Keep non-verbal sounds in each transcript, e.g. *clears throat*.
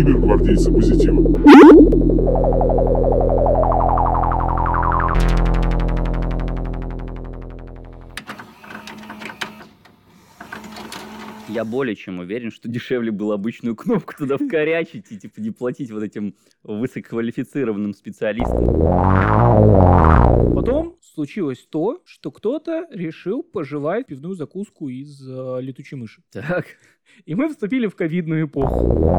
киллер гвардейца позитива. Я более чем уверен, что дешевле было обычную кнопку туда вкорячить и типа не платить вот этим высококвалифицированным специалистам. Потом случилось то, что кто-то решил пожевать пивную закуску из э, летучей мыши. Так, И мы вступили в ковидную эпоху.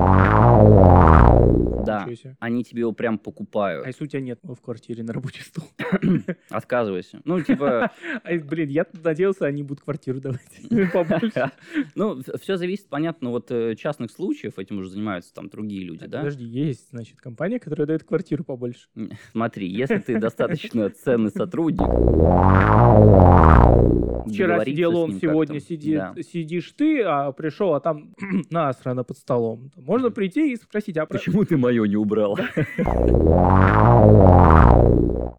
да. Они тебе его прям покупают. А если у тебя нет в квартире на рабочий стол? *coughs* Отказывайся. Ну, типа, *coughs* Ай, блин, я надеялся, они будут квартиру давать *laughs* побольше. *coughs* ну, все зависит, понятно, вот э, частных случаев, этим уже занимаются там другие люди, да? Подожди, есть, значит, компания, которая дает квартиру побольше. Смотри, если ты достаточно *laughs* ценный сотрудник, Вчера сидел он, сегодня сидит, сидишь ты, а пришел, а там *clears throat* насрано под столом. Можно прийти и спросить, а Почему ты мое не убрал? *laughs*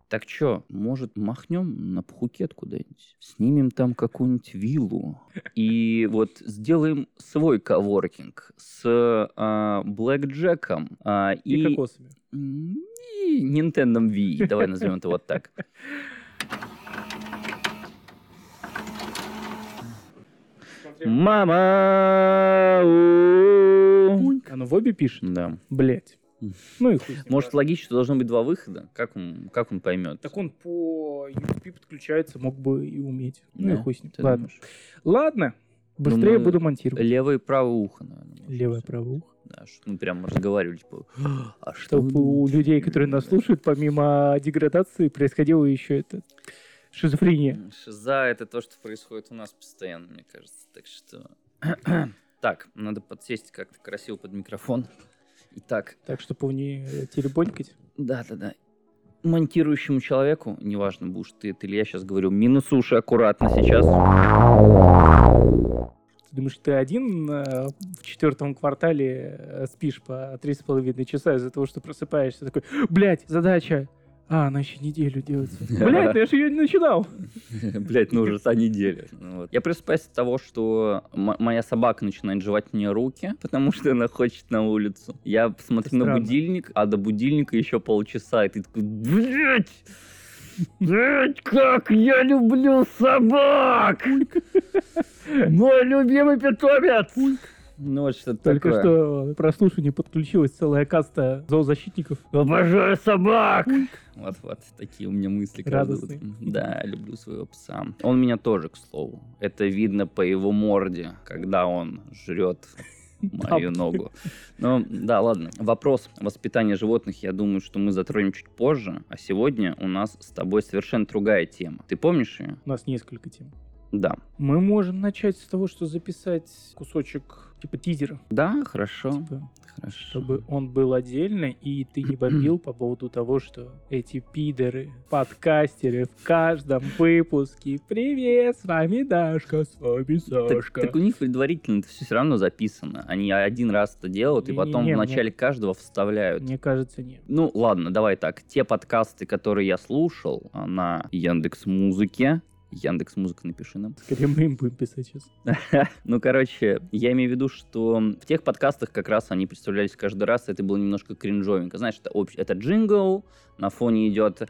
Так чё, может, махнем на Пхукет куда-нибудь? Снимем там какую-нибудь виллу и вот сделаем свой коворкинг с а, блэкджеком а, и и, кокосами? и Nintendo Wii, давай назовем это вот так. Мама! Оно в обе пишет? Да. Блять. Ну и хуй Может, логично, что должно быть два выхода? Как он, как он поймет? Так он по USB подключается, мог бы и уметь. Ну и Да, хуй с ним. ты Ладно. думаешь? Ладно. Быстрее мы- буду монтировать. Левое и правое ухо, наверное. Левое, быть. правое ухо. Да, что мы прям разговаривали, типа, а что Чтобы у думаете?» людей, которые нас слушают, помимо деградации, происходило еще это шизофрения. Шиза — это то, что происходит у нас постоянно, мне кажется. Так что... *clears throat* Так, надо подсесть как-то красиво под микрофон. Итак, Так, чтобы не э, теребонькать. да-да-да. Монтирующему человеку, неважно, будешь ты это или я сейчас говорю, минус уши аккуратно сейчас. Ты думаешь, ты один э, в четвертом квартале э, спишь по три с половиной часа из-за того, что просыпаешься такой, блядь, задача. А, она еще неделю делается. *laughs* Блядь, ну я же ее не начинал. *laughs* Блять, ну уже за неделю. Ну вот. Я просыпаюсь от того, что моя собака начинает жевать мне руки, *laughs* потому что она хочет на улицу. Я смотрю на будильник, а до будильника еще полчаса, и ты такой, блять! Блять, как я люблю собак! Мой любимый питомец! Ну вот что Только такое. что к прослушиванию подключилась целая каста зоозащитников. Обожаю собак! Вот, вот, такие у меня мысли. Радостные. Да, люблю своего пса. Он меня тоже, к слову. Это видно по его морде, когда он жрет *laughs* мою ногу. Ну, да, ладно. Вопрос воспитания животных, я думаю, что мы затронем чуть позже. А сегодня у нас с тобой совершенно другая тема. Ты помнишь ее? У нас несколько тем. Да. Мы можем начать с того, что записать кусочек типа тизера, Да, хорошо. типа, Хорошо. чтобы он был отдельно, и ты не бомбил по поводу того, что эти пидоры, подкастеры в каждом выпуске. Привет, с вами Дашка, с вами Так, Сашка. так у них предварительно это все равно записано. Они один раз это делают, и потом Не-не-не, в мне- начале каждого вставляют. Мне кажется, нет. Ну, ладно, давай так. Те подкасты, которые я слушал а, на Яндекс Музыке, Яндекс Музыка напиши нам. Скорее мы им будем писать сейчас. *laughs* Ну, короче, я имею в виду, что в тех подкастах как раз они представлялись каждый раз, это было немножко кринжовенько. Знаешь, это, общ- это джингл, на фоне идет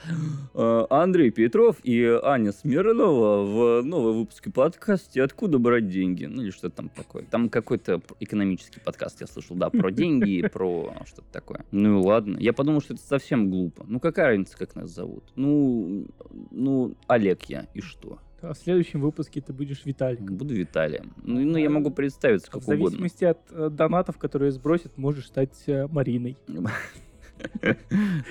э, Андрей Петров и Аня Смирнова в новом выпуске подкасте «Откуда брать деньги?» Ну, или что-то там такое. Там какой-то экономический подкаст я слышал, да, про деньги, про *laughs* что-то такое. Ну и ладно. Я подумал, что это совсем глупо. Ну, какая разница, как нас зовут? Ну, ну, Олег я, и что? А в следующем выпуске ты будешь Виталик. Буду Виталием. Ну, ну, я могу представиться как в угодно. зависимости от э, донатов, которые сбросят, можешь стать э, Мариной. *laughs*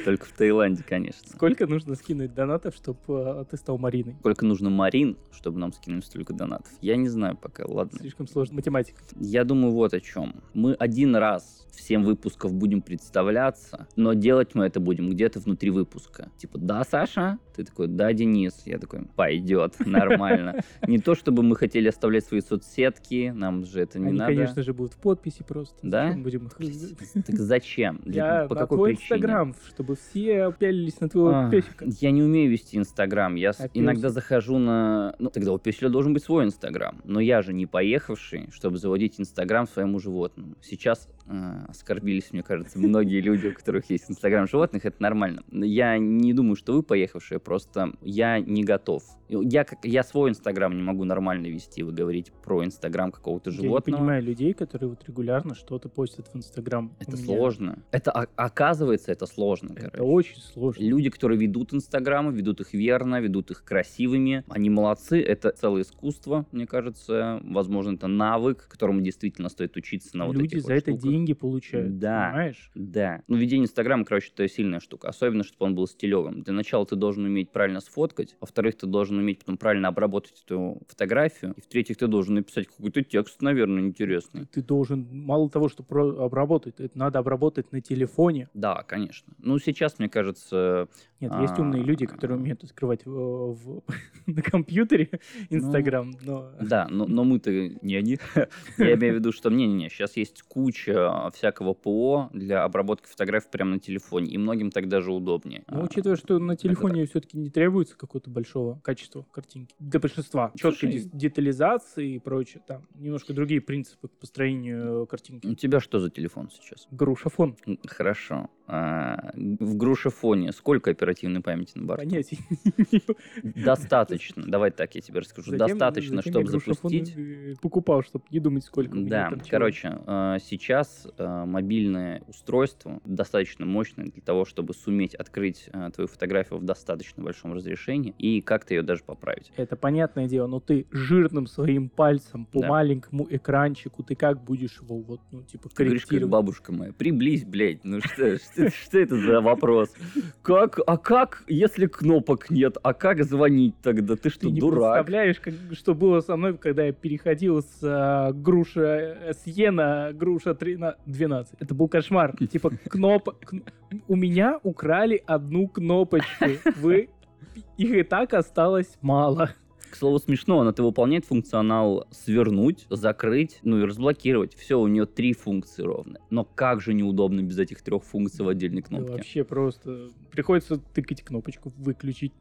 Только в Таиланде, конечно. Сколько нужно скинуть донатов, чтобы ты стал Мариной? Сколько нужно Марин, чтобы нам скинули столько донатов? Я не знаю пока, ладно. Слишком сложно. Математика. Я думаю вот о чем. Мы один раз в 7 выпусков будем представляться, но делать мы это будем где-то внутри выпуска. Типа, да, Саша? Ты такой, да, Денис. Я такой, пойдет, *laughs* нормально. Не то, чтобы мы хотели оставлять свои соцсетки, нам же это не Они, надо. конечно же, будут в подписи просто. Да? Будем их... *laughs* Так зачем? Для- По какой причине? Инстаграм, чтобы все пялились на твоего А, песика. Я не умею вести Инстаграм. Я А иногда захожу на... Ну, тогда у песеля должен быть свой Инстаграм. Но я же не поехавший, чтобы заводить Инстаграм своему животному. Сейчас э, оскорбились, мне кажется, многие люди, у которых есть Инстаграм животных, это нормально. Я не думаю, что вы поехавшие, просто я не готов. Я, как, я свой Инстаграм не могу нормально вести, вы говорите про Инстаграм какого-то Я не животного. понимаю людей, которые вот регулярно что-то постят в Инстаграм. Это сложно. Это, о- оказывается, это сложно, Это короче. очень сложно. Люди, которые ведут Инстаграмы, ведут их верно, ведут их красивыми, они молодцы, это целое искусство, мне кажется. Возможно, это навык, которому действительно стоит учиться на вот Люди этих за вот это штуках. деньги получают. Да. Понимаешь? Да. Ну, ведение Инстаграма, короче, это сильная штука. Особенно, чтобы он был стилевым. Для начала ты должен уметь правильно сфоткать. Во-вторых, ты должен уметь потом правильно обработать эту фотографию. И в-третьих, ты должен написать какой-то текст, наверное, интересный. Ты должен, мало того, что обработать, это надо обработать на телефоне. Да, конечно. Ну, сейчас, мне кажется, Нет, есть умные люди, которые А. умеют открывать в- *laughs* на компьютере Ну, Инстаграм, но Да, но, но мы-то не они. *laughs* Я имею в виду, что не-не-не, сейчас есть куча всякого ПО для обработки фотографий прямо на телефоне, и многим так даже удобнее. Но А, учитывая, что на телефоне все-таки не требуется какого-то большого качества картинки. Для большинства. Четкой Слушай, детализации и прочее. Там немножко другие принципы к построению э, картинки. У тебя что за телефон сейчас? Грушафон. Хорошо. А, в грушефоне сколько оперативной памяти на борту? Понятия. Достаточно. Давай так, я тебе расскажу. Затем- Достаточно, затем чтобы запустить. э, Покупал, чтобы не думать, сколько Да, короче, э, сейчас э, мобильное устройство достаточно мощное для того, чтобы суметь открыть э, твою фотографию в достаточно большом разрешении и как-то ее даже поправить. Это понятное дело, но ты жирным своим пальцем по Да. маленькому экранчику, ты как будешь его вот, ну, типа, Ты говоришь, как корректировать? бабушка моя, приблизь, блядь, ну что, что, *laughs* что это за вопрос? Как, а как, если кнопок нет, а как звонить тогда? Ты что, Ты не дурак? представляешь, как, что было со мной, когда я переходил с а, груша SE на груша 3 на 12. Это был кошмар. Типа кноп... кн- У меня украли одну кнопочку. Вы... Их и так осталось мало. К слову, смешно, она-то выполняет функционал свернуть, закрыть, ну и разблокировать. Все, у нее три функции ровно. Но как же неудобно без этих трех функций в отдельной Да кнопке. вообще просто... Приходится тыкать кнопочку, выключить.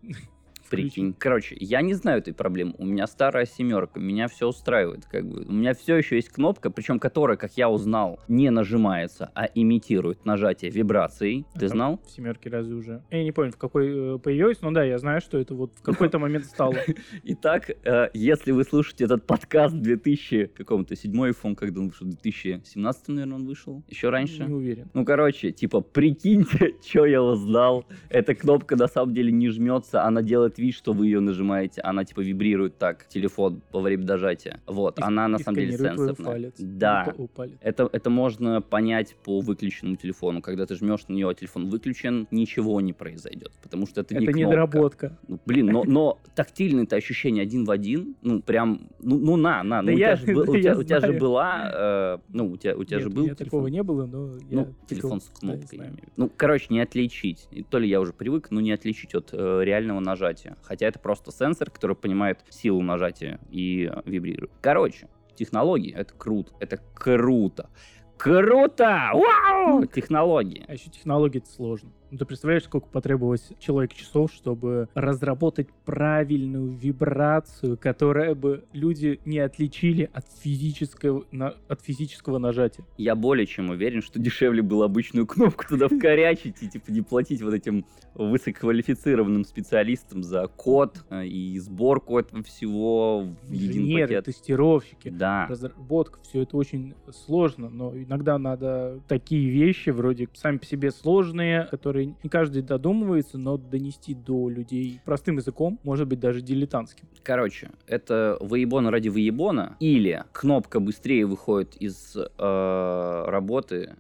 Прикинь. Короче, я не знаю этой проблемы. У меня старая семерка, меня все устраивает. Как бы. У меня все еще есть кнопка, причем которая, как я узнал, не нажимается, а имитирует нажатие вибрацией. Ты А знал? В семерке разве уже? Я не помню, в какой э, появилась, но да, я знаю, что это вот в какой-то *laughs* момент стало. Итак, э, если вы слушаете этот подкаст 2000 каком-то седьмой iPhone, когда он вышел, 2017, наверное, он вышел, еще раньше. Не уверен. Ну, короче, типа, прикиньте, *laughs* что я узнал. Эта кнопка на самом деле не жмется, она делает вид, что вы ее нажимаете, она типа вибрирует так, телефон во время дожатия. Вот, И- она на и самом деле сенсорная. Да. Ну, палец. Это, это можно понять по выключенному телефону. Когда ты жмешь на нее, а телефон выключен, ничего не произойдет, потому что это, не Это кнопка. недоработка. Ну, блин, но, но тактильное-то ощущение один в один, ну, прям, ну, ну на, на, ну, *laughs* Да у, тебя же, да у, тебя, у же была, э, ну, у тебя, у тебя Нет, же у был меня телефон. такого не было, но я Ну, тыкал. телефон с Да, кнопкой. ну, короче, не отличить. То ли я уже привык, но не отличить от э, реального нажатия. Хотя это просто сенсор, который понимает силу нажатия и э, вибрирует. Короче, технологии — это круто. Это круто. Круто! Вау! Технологии. А еще технологии это сложно. Ну, ты представляешь, сколько потребовалось человек часов, чтобы разработать правильную вибрацию, которая бы люди не отличили от физического, на- от физического нажатия. Я более чем уверен, что дешевле было обычную кнопку туда вкорячить и типа не платить вот этим высококвалифицированным специалистам за код э, и сборку этого всего в един Инженеры, пакет. тестировщики, Да. разработка, все это очень сложно, но иногда надо такие вещи, вроде сами по себе сложные, которые не каждый додумывается, но донести до людей простым языком, может быть, даже дилетантским. Короче, это выебона ради выебона, или кнопка быстрее выходит из э, работы,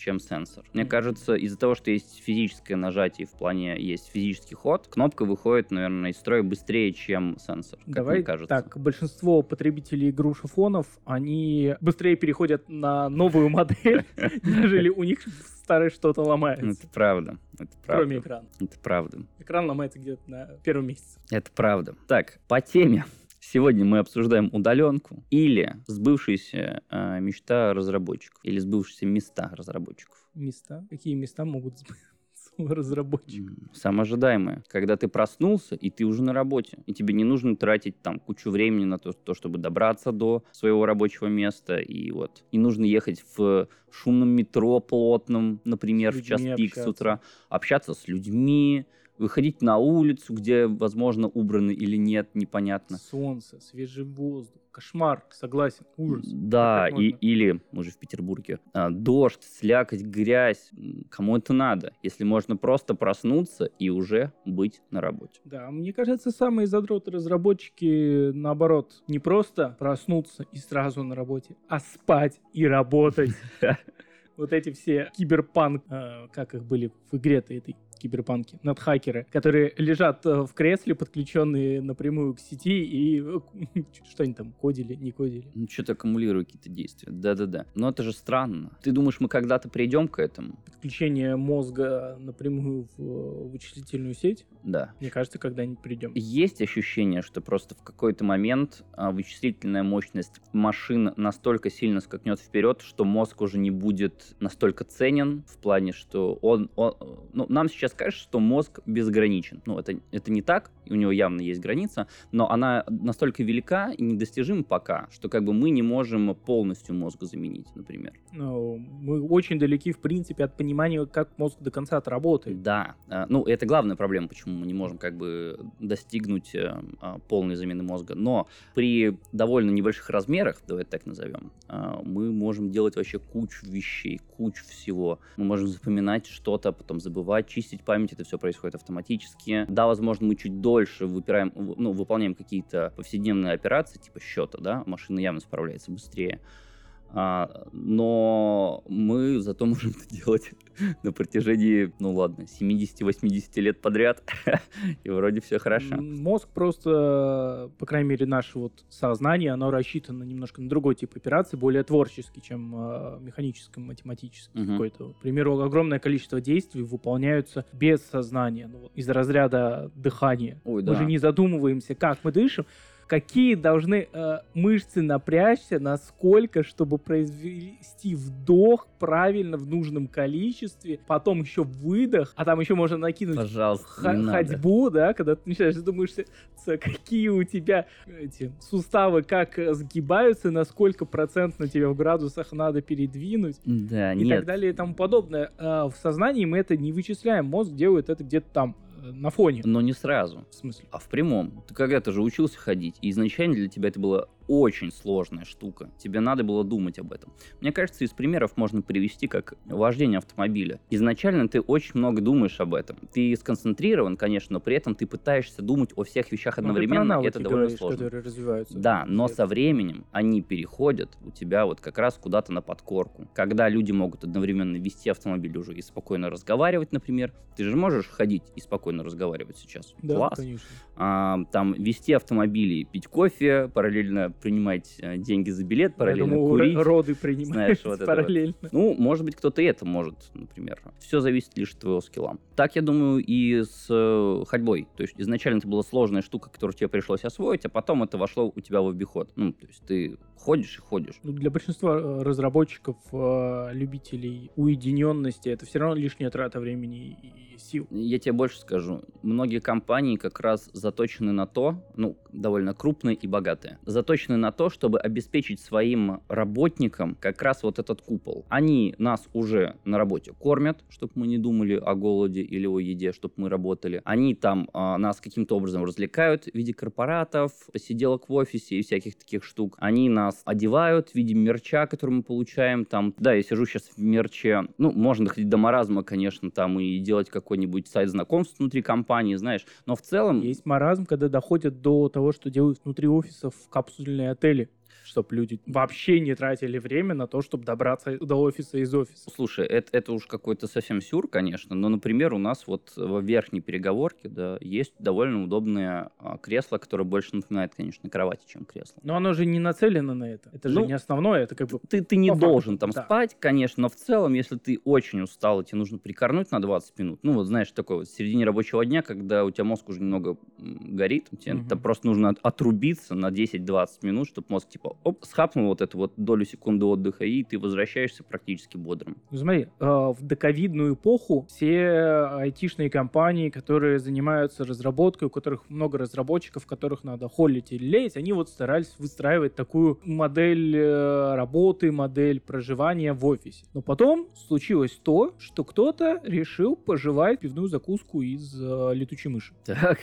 чем сенсор. Мне кажется, из-за того, что есть физическое нажатие, в плане есть физический ход, кнопка выходит, наверное, из строя быстрее, чем сенсор. Как Давай мне кажется. так, большинство потребителей грушефонов, они быстрее переходят на новую модель, *laughs* нежели у них старое что-то ломается. Это правда. Это правда. Кроме экрана. Это правда. Экран ломается где-то на первом месяце. Это правда. Так, по теме. Сегодня мы обсуждаем удаленку или сбывшаяся э, мечта разработчиков, или сбывшиеся места разработчиков. Места. Какие места могут сбыться? разработчик. Самое ожидаемое. Когда ты проснулся, и ты уже на работе. И тебе не нужно тратить там кучу времени на то, то, чтобы добраться до своего рабочего места. И вот не нужно ехать в шумном метро плотном, например, в час пик с утра. Общаться с людьми, выходить на улицу, где, возможно, убраны или нет, непонятно. Солнце, свежий воздух. Кошмар, согласен, ужас. Да, и, или, мы же в Петербурге, а, дождь, слякоть, грязь. Кому это надо? Если можно просто проснуться и уже быть на работе. Да, мне кажется, самые задроты разработчики, наоборот, не просто проснуться и сразу на работе, а спать и работать. *laughs* Вот эти все киберпанк, э, как их были в игре-то этой киберпанки, надхакеры, которые лежат э, в кресле, подключенные напрямую к сети, и э, *laughs* что они там, кодили, не кодили. Ну, что-то аккумулирует какие-то действия. Да-да-да. Но это же странно. Ты думаешь, мы когда-то придем к этому? Подключение мозга напрямую в э, вычислительную сеть, Да. мне кажется, когда-нибудь придем. Есть ощущение, что просто в какой-то момент а, вычислительная мощность машин настолько сильно скакнет вперед, что мозг уже не будет настолько ценен в плане, что он, он- ну, нам сейчас кажется, что мозг безграничен. Ну, это, это не так, у него явно есть граница, но она настолько велика и недостижима пока, что как бы мы не можем полностью мозга заменить, например. Ну, мы очень далеки, в принципе, от понимания, как мозг до конца отработает. Да, а, ну это главная проблема, почему мы не можем как бы достигнуть э, а, полной замены мозга. Но при довольно небольших размерах, давай так назовем, а, мы можем делать вообще кучу вещей, кучу всего. Мы можем запоминать что-то, потом забывать, чистить память, это все происходит автоматически. Да, возможно, мы чуть дольше выпираем, ну, выполняем какие-то повседневные операции, типа счета, да, машина явно справляется быстрее. А, но мы зато *laughs* можем это делать на протяжении, ну ладно, 70-80 лет подряд, *laughs* и вроде все хорошо. Мозг просто, по крайней мере, наше вот сознание, оно рассчитано немножко на другой тип операций, более творческий, чем э, механический, математический Мгм. какой-то. К примеру, огромное количество действий выполняются без сознания, ну, из разряда дыхания. Ой, Мы да. же не задумываемся, как мы дышим, какие должны э, мышцы напрячься, насколько, чтобы произвести вдох правильно в нужном количестве, потом еще выдох, а там еще можно накинуть Пожалуйста, надо. ходьбу, да, когда ты начинаешь задумаешься, какие у тебя эти суставы, как э, сгибаются, на сколько процентно тебе в градусах надо передвинуть Да, и нет. так далее и тому подобное. А в сознании мы это не вычисляем, мозг делает это где-то там, э, на фоне. Но не сразу. В смысле? А в прямом. Ты когда-то же учился ходить, и изначально для тебя это была очень сложная штука. Тебе надо было думать об этом. Мне кажется, из примеров можно привести как вождение автомобиля. Изначально ты очень много думаешь об этом. Ты сконцентрирован, конечно, но при этом ты пытаешься думать о всех вещах Ну, одновременно, и навыки это довольно говоришь, сложно. которые развиваются. Да, но со временем они переходят у тебя вот как раз куда-то на подкорку. Когда люди могут одновременно вести автомобиль уже и спокойно разговаривать, например. Ты же можешь ходить и спокойно разговаривать сейчас. Да, Класс. конечно. А, там вести автомобили, пить кофе, параллельно принимать э, деньги за билет, параллельно Я думаю, курить. ро- роды принимают Знаешь, вот это вот. параллельно. Ну, может быть, кто-то это может, например. Все зависит лишь от твоего скилла. Так, я думаю, и с э, ходьбой. То есть изначально это была сложная штука, которую тебе пришлось освоить, а потом это вошло у тебя в обиход. Ну, то есть ты ходишь и ходишь. Ну, для большинства э, разработчиков, э, любителей уединенности, это все равно лишняя трата времени и сил. Я тебе больше скажу. Многие компании как раз заточены на то, ну, довольно крупные и богатые, заточены на то, чтобы обеспечить своим работникам как раз вот этот купол. Они нас уже на работе кормят, чтобы мы не думали о голоде или о еде, чтобы мы работали. Они там а, нас каким-то образом развлекают в виде корпоратов, посиделок в офисе и всяких таких штук. Они нас одевают в виде мерча, который мы получаем. Там, да, я сижу сейчас в мерче. Ну, можно доходить до маразма, конечно, там и делать какой-нибудь сайт знакомств внутри компании, знаешь. Но в целом... Есть маразм, когда доходят до того, что делают внутри офисов капсульные отели, чтобы люди вообще не тратили время на то, чтобы добраться до офиса из офиса. Слушай, это, это уж какой-то совсем сюр, конечно, но, например, у нас вот во верхней переговорке, да, есть довольно удобное а, кресло, которое больше напоминает, конечно, кровати, чем кресло. Но оно же не нацелено на это. Это же Ну, не основное, это как бы... Ты, ты не По факту, должен там да. спать, конечно, но в целом, если ты очень устал, и тебе нужно прикорнуть на 20 минут, ну вот знаешь, такой вот в середине рабочего дня, когда у тебя мозг уже немного горит, тебе там просто нужно от- отрубиться на 10-20 минут, чтобы мозг типа, оп, схапнул вот эту вот долю секунды отдыха, и ты возвращаешься практически бодрым. Ну, смотри, э, в доковидную эпоху все айтишные компании, которые занимаются разработкой, у которых много разработчиков, которых надо холить или леять, они вот старались выстраивать такую модель э, работы, модель проживания в офисе. Но потом случилось то, что кто-то решил пожевать пивную закуску из э, летучей мыши. Так.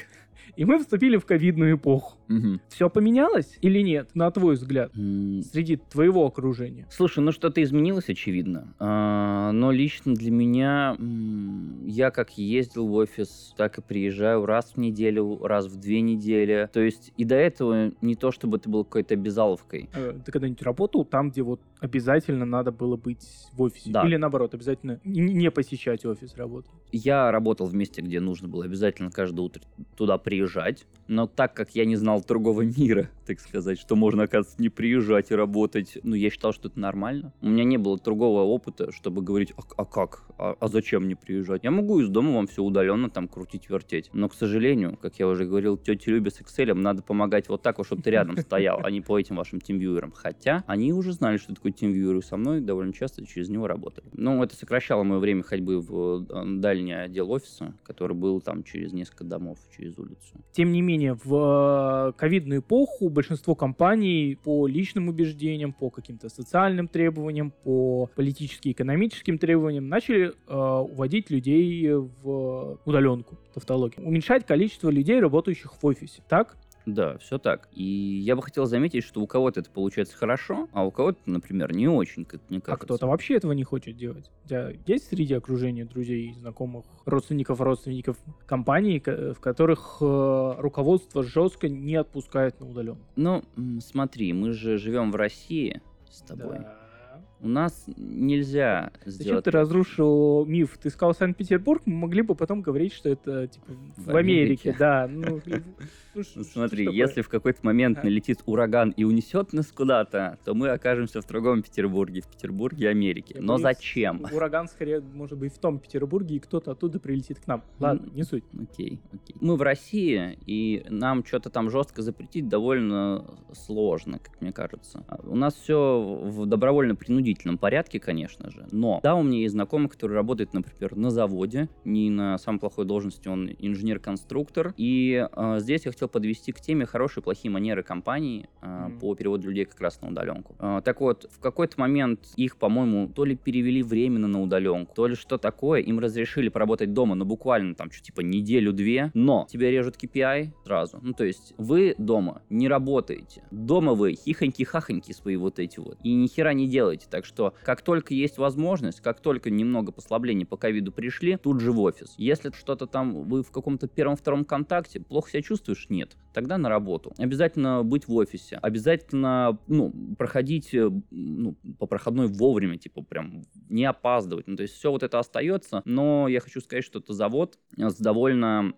И мы вступили в ковидную эпоху. Мгм. Все поменялось или нет, на твой взгляд, М, среди твоего окружения? Слушай, ну что-то изменилось, очевидно. А, но лично для меня, м, я как ездил в офис, так и приезжаю раз в неделю, раз в две недели. То есть и до этого не то, чтобы это было какой-то обязаловкой. Э, Ты когда-нибудь работал там, где вот обязательно надо было быть в офисе? Да. Или наоборот, обязательно не посещать офис работать? Я работал в месте, где нужно было обязательно каждое утро туда приезжать. Но так как я не знал другого мира, *laughs* так сказать, что можно, оказывается, не приезжать и работать, ну, я считал, что это нормально. У меня не было другого опыта, чтобы говорить, а, а как? А, а зачем мне приезжать? Я могу из дома вам все удаленно там крутить, вертеть. Но, к сожалению, как я уже говорил, тете Любе с Excel надо помогать вот так вот, чтобы ты рядом стоял, а не по этим вашим тимвьюерам. Хотя они уже знали, что такое тимвьюер, со мной довольно часто через него работали. Ну, это сокращало мое время ходьбы в э, дальний отдел офиса, который был там через несколько домов, через улицу. Тем не менее, в э, ковидную эпоху большинство компаний по личным убеждениям, по каким-то социальным требованиям, по политически экономическим требованиям начали э, уводить людей в удаленку, тавтологию. Уменьшать количество людей, работающих в офисе. Так? Да, все так. И я бы хотел заметить, что у кого-то это получается хорошо, а у кого-то, например, не очень, как мне А кажется. кто-то вообще этого не хочет делать. У тебя есть среди окружения друзей, знакомых, родственников, родственников компаний, ко- в которых э, руководство жестко не отпускает на удаленку? Ну, смотри, мы же живем в России с тобой. У нас нельзя Зачем сделать... ты разрушил миф? Ты сказал Санкт-Петербург, мы могли бы потом говорить, что это типа в, В Америке. Америке. Да, ну, *laughs* ш- Ну, смотри, такое? если в какой-то момент А. налетит ураган и унесет нас куда-то, то мы окажемся в другом Петербурге, в Петербурге Америки. Я Но боюсь, зачем? Ураган скорее может быть в том Петербурге, и кто-то оттуда прилетит к нам. Ладно, не суть. Окей, окей. Мы в России, и нам что-то там жестко запретить довольно сложно, как мне кажется. А У нас все в добровольно-принудительном порядке, конечно же. Но да, у меня есть знакомый, который работает, например, на заводе, не на самой плохой должности, он инженер-конструктор. И э, здесь я хотел подвести к теме хорошие и плохие манеры компании э, Мгм. по переводу людей как раз на удаленку. Э, так вот, в какой-то момент их, по-моему, то ли перевели временно на удаленку, то ли что такое, им разрешили поработать дома, но буквально там, что типа неделю-две, но тебе режут KPI сразу. Ну, то есть вы дома не работаете. Дома вы хихоньки-хахоньки свои вот эти вот. И ни хера не делаете. Так что, как только есть возможность, как только немного послаблений по ковиду пришли, тут же в офис. Если что-то там вы в каком-то первом-втором контакте, плохо себя чувствуешь? Нет. Тогда на работу. Обязательно быть в офисе. Обязательно, ну, проходить, э, ну, по проходной вовремя, типа, прям не опаздывать. Ну, то есть все вот это остается, но я хочу сказать, что это завод с довольно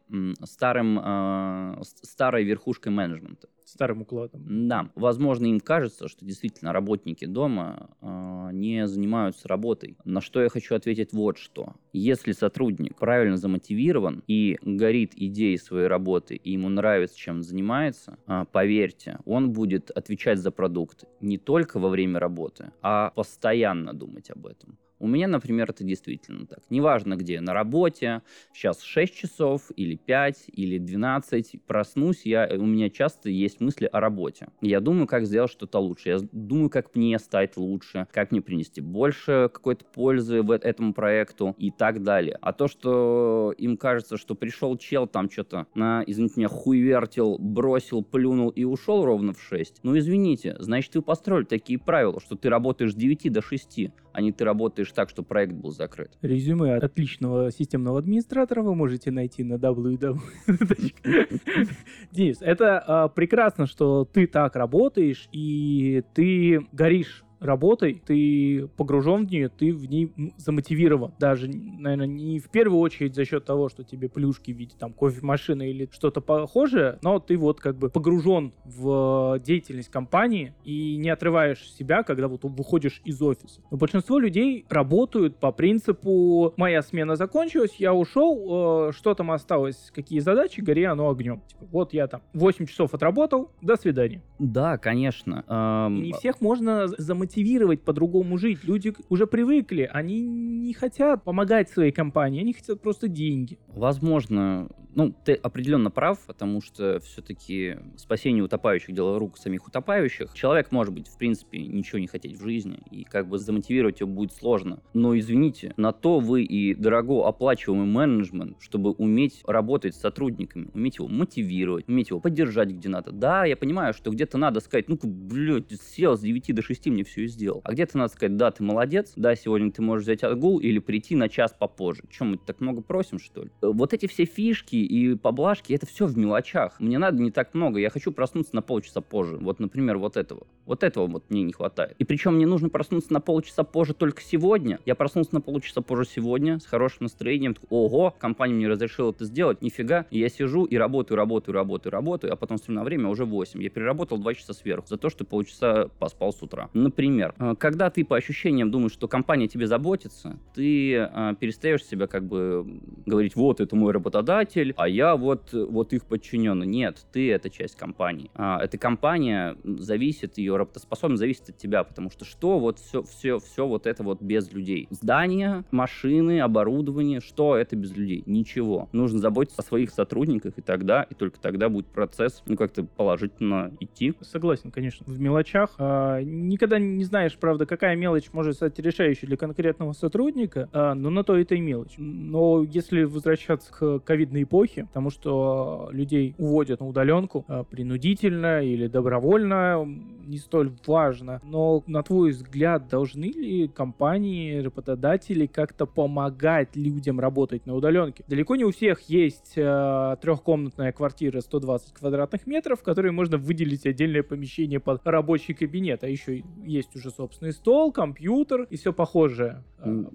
старым, э, старой верхушкой менеджмента. Старым укладом. Да, возможно, им кажется, что действительно работники дома э, не занимаются работой. На что я хочу ответить вот что. Если сотрудник правильно замотивирован и горит идеей своей работы, и ему нравится, чем занимается, э, поверьте, он будет отвечать за продукт не только во время работы, а постоянно думать об этом. У меня, например, это действительно так. Неважно где, на работе, сейчас 6 часов, или 5, или 12, проснусь, я, у меня часто есть мысли о работе. Я думаю, как сделать что-то лучше. Я думаю, как мне стать лучше, как мне принести больше какой-то пользы в этому проекту и так далее. А то, что им кажется, что пришел чел, там что-то на, извините меня, хуевертил, бросил, плюнул и ушел ровно в 6. Ну, извините, значит, вы построили такие правила, что ты работаешь с 9 до 6, а не ты работаешь так, что проект был закрыт. Резюме от отличного системного администратора вы можете найти на www. *laughs* Денис, это а, прекрасно, что ты так работаешь и ты горишь работой, ты погружен в нее, ты в ней замотивирован. Даже, наверное, не в первую очередь за счет того, что тебе плюшки в виде там кофемашины или что-то похожее, но ты вот как бы погружен в деятельность компании и не отрываешь себя, когда вот выходишь из офиса. Но большинство людей работают по принципу «моя смена закончилась, я ушел, э, что там осталось, какие задачи, гори оно огнем». Типа, вот я там 8 часов отработал, до свидания. Да, конечно. эм, И не всех можно з- замотивировать по-другому жить. Люди уже привыкли, они не хотят помогать своей компании, они хотят просто деньги. Возможно, ну, ты определенно прав, потому что все-таки спасение утопающих дело рук самих утопающих. Человек может быть, в принципе, ничего не хотеть в жизни, и как бы замотивировать его будет сложно. Но, извините, на то вы и дорого оплачиваемый менеджмент, чтобы уметь работать с сотрудниками, уметь его мотивировать, уметь его поддержать где надо. Да, я понимаю, что где-то надо сказать, ну-ка, блядь, сел с 9 до 6, мне все и сделал. А где-то надо сказать, да, ты молодец, да, сегодня ты можешь взять отгул или прийти на час попозже. Чем мы так много просим, что ли? Э, Вот эти все фишки и поблажки, это все в мелочах. Мне надо не так много, я хочу проснуться на полчаса позже. Вот, например, вот этого. Вот этого вот мне не хватает. И причем мне нужно проснуться на полчаса позже только сегодня. Я проснулся на полчаса позже сегодня с хорошим настроением. Ого, компания мне разрешила это сделать, нифига. И я сижу и работаю, работаю, работаю, работаю, а потом смотрю на время уже 8. Я переработал 2 часа сверху за то, что полчаса поспал с утра. Например, э, когда ты по ощущениям думаешь, что компания тебе заботится, ты э, перестаешь себя как бы говорить, вот это мой работодатель, а я вот, вот их подчиненный. Нет, ты это часть компании. А, эта компания зависит, ее работоспособность зависит от тебя, потому что что вот все, все, все вот это вот без людей. Здания, машины, оборудование, что это без людей? Ничего. Нужно заботиться о своих сотрудниках, и тогда, и только тогда будет процесс, ну, как-то положительно идти. Согласен, конечно, в мелочах. А, никогда не знаешь, правда, какая мелочь может стать решающей для конкретного сотрудника, а, но на то это и мелочь. Но если возвращаться к ковидной эпохе, потому что людей уводят на удаленку а, принудительно или добровольно, не столь важно. Но, на твой взгляд, должны ли компании, работодатели как-то помогать людям работать на удаленке? Далеко не у всех есть э, трехкомнатная квартира 120 квадратных метров, в которой можно выделить отдельное помещение под рабочий кабинет, а еще есть уже собственный стол, компьютер и все похожее. М,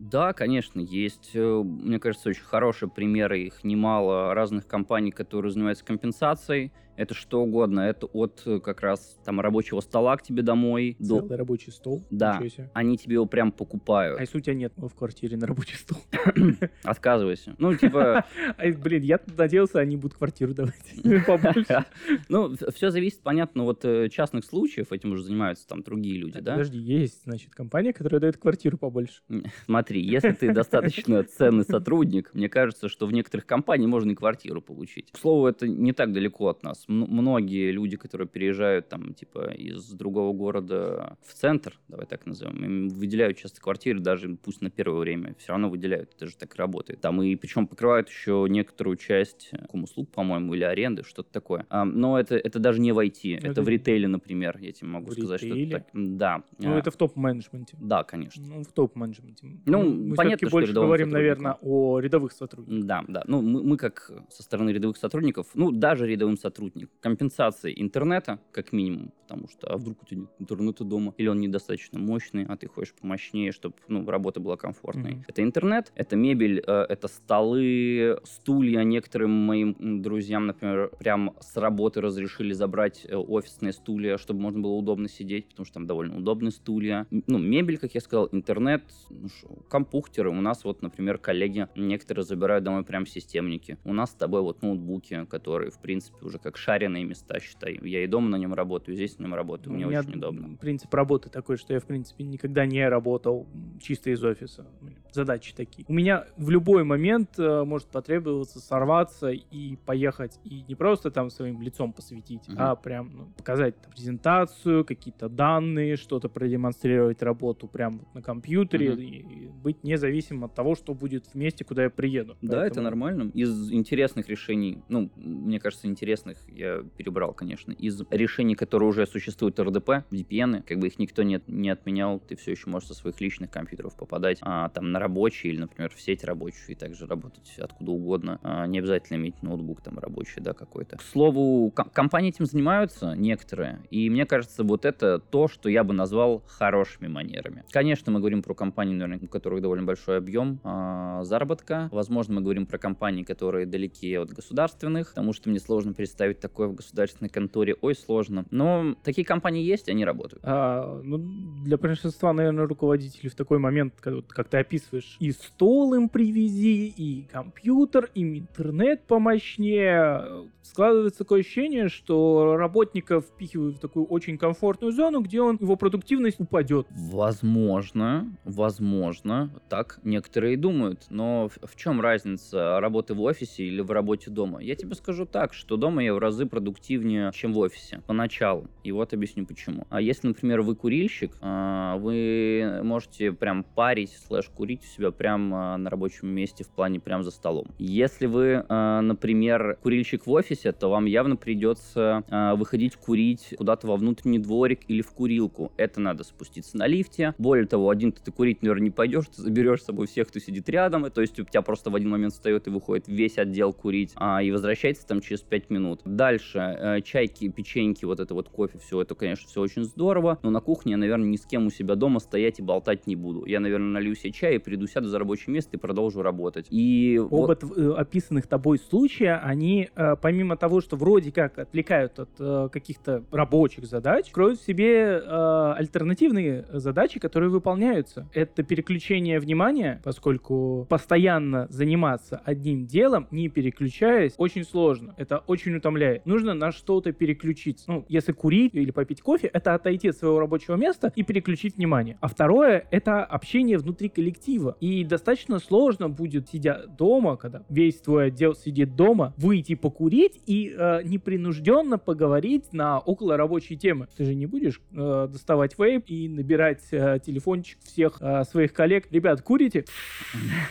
Да, конечно, есть, э, мне кажется, очень хорошие примеры, их немало разных компаний, которые занимаются компенсацией. Это что угодно, это от э, как раз там рабочего стола к тебе домой до... Целый рабочий стол. Да. Они тебе его прям А покупают. если у тебя нет в квартире на рабочий стол? *coughs* Отказывайся. Ну, типа, *laughs* блин, я надеялся, они будут квартиру давать *laughs* побольше. *laughs* ну, все зависит, понятно, вот э, частных случаев, этим уже занимаются там другие люди, да? Подожди, есть, значит, компания, которая дает квартиру побольше. Смотри, если ты достаточно ценный сотрудник, мне кажется, что в некоторых компаниях можно и квартиру получить. К слову, это не так далеко от нас. Многие люди, которые переезжают там, типа, из другого города в центр, давай так назовем, им выделяют часто квартиры, даже пусть на первое время, все равно выделяют, это же так и работает. Там и причем покрывают еще некоторую часть услуг, по-моему, или аренды, что-то такое. А, но это, это даже не в IT, это, Это- в ритейле, например, я тебе могу В сказать, что ритейле? это так. Да. Ну, А, это в топ-менеджменте. Да, конечно. Ну, в топ-менеджменте. Ну, мы понятно, что больше говорим, наверное, о рядовых сотрудниках. Да, да. Ну, мы, мы как со стороны рядовых сотрудников, ну, даже рядовым сотрудникам, компенсации интернета, как минимум, потому что, а вдруг у тебя нет интернета дома, или он недостаточно мощный, а ты хочешь помощнее, чтобы, ну, работа была комфортной. Мгм. Это интернет, это мебель, э, это столы, стулья. Некоторым моим друзьям, например, прям с работы разрешили забрать э, офисные стулья, чтобы можно было удобно сидеть, потому что там довольно удобные стулья. Ну, мебель, как я сказал, интернет, ну, шо, компьютеры. У нас вот, например, коллеги некоторые забирают домой прям системники. У нас с тобой вот ноутбуки, которые, в принципе, уже как шаренные места, считай. Я и дома на нем работаю, и здесь на нем работаю. Мне У меня очень удобно. Принцип работы такой, что я, в принципе, никогда не работал чисто из офиса. Задачи такие. У меня в любой момент э, может потребоваться сорваться и поехать, и не просто там своим лицом посвятить, Мгм. а прям ну, показать там презентацию, какие-то данные, что-то продемонстрировать работу прям на компьютере, Мгм. и, и быть независимым от того, что будет в месте, куда я приеду. Да, это Поэтому- нормально. Из интересных решений, ну, мне кажется, интересных я перебрал, конечно, из решений, которые уже существуют РДП, VPN, как бы их никто не, не отменял, ты все еще можешь со своих личных компьютеров попадать а, там на рабочий или, например, в сеть рабочую и также работать откуда угодно. А, не обязательно иметь ноутбук там рабочий, да, какой-то. К слову, ком- компании этим занимаются некоторые, и мне кажется, вот это то, что я бы назвал хорошими манерами. Конечно, мы говорим про компании, наверное, у которых довольно большой объем а, заработка. Возможно, мы говорим про компании, которые далеки от государственных, потому что мне сложно представить такое в государственной конторе. Ой, сложно. Но такие компании есть, они работают. А, ну, для большинства, наверное, руководителей в такой момент, как, как ты описываешь, и стол им привези, и компьютер, и интернет помощнее. Складывается такое ощущение, что работника впихивают в такую очень комфортную зону, где он, его продуктивность упадет. Возможно, возможно, так некоторые думают. Но в, в чем разница работы в офисе или в работе дома? Я тебе скажу так, что дома я в разы продуктивнее, чем в офисе. Поначалу. И вот объясню почему. А если, например, вы курильщик, а, вы можете прям парить, слэш курить у себя прямо на рабочем месте в плане прям за столом. Если вы, а, например, курильщик в офисе, то вам явно придется а, выходить курить куда-то во внутренний дворик или в курилку. Это надо спуститься на лифте. Более того, один ты курить, наверное, не пойдешь, ты заберешь с собой всех, кто сидит рядом, и, то есть у тебя просто в один момент встает и выходит весь отдел курить, а, и возвращается там через 5 минут. Дальше, э, чайки, печеньки, вот это вот кофе, все это, конечно, все очень здорово, но на кухне я, наверное, ни с кем у себя дома стоять и болтать не буду. Я, наверное, налью себе чай и приду, сяду за рабочее место и продолжу работать. И Оба вот- э, описанных тобой случая, они, э, помимо того, что вроде как отвлекают от каких-то рабочих задач, кроют в себе альтернативные задачи, которые выполняются. Это переключение внимания, поскольку постоянно заниматься одним делом, не переключаясь, очень сложно. Это очень утомляет. Нужно на что-то переключиться. Ну, если курить или попить кофе, это отойти от своего рабочего места и переключить внимание. А второе — это общение внутри коллектива. И достаточно сложно будет, сидя дома, когда весь твой отдел сидит дома, выйти покурить и э, непринужденно поговорить на около рабочей темы. Ты же не будешь э, доставать вейп и набирать э, телефончик всех э, своих коллег. Ребят, курите?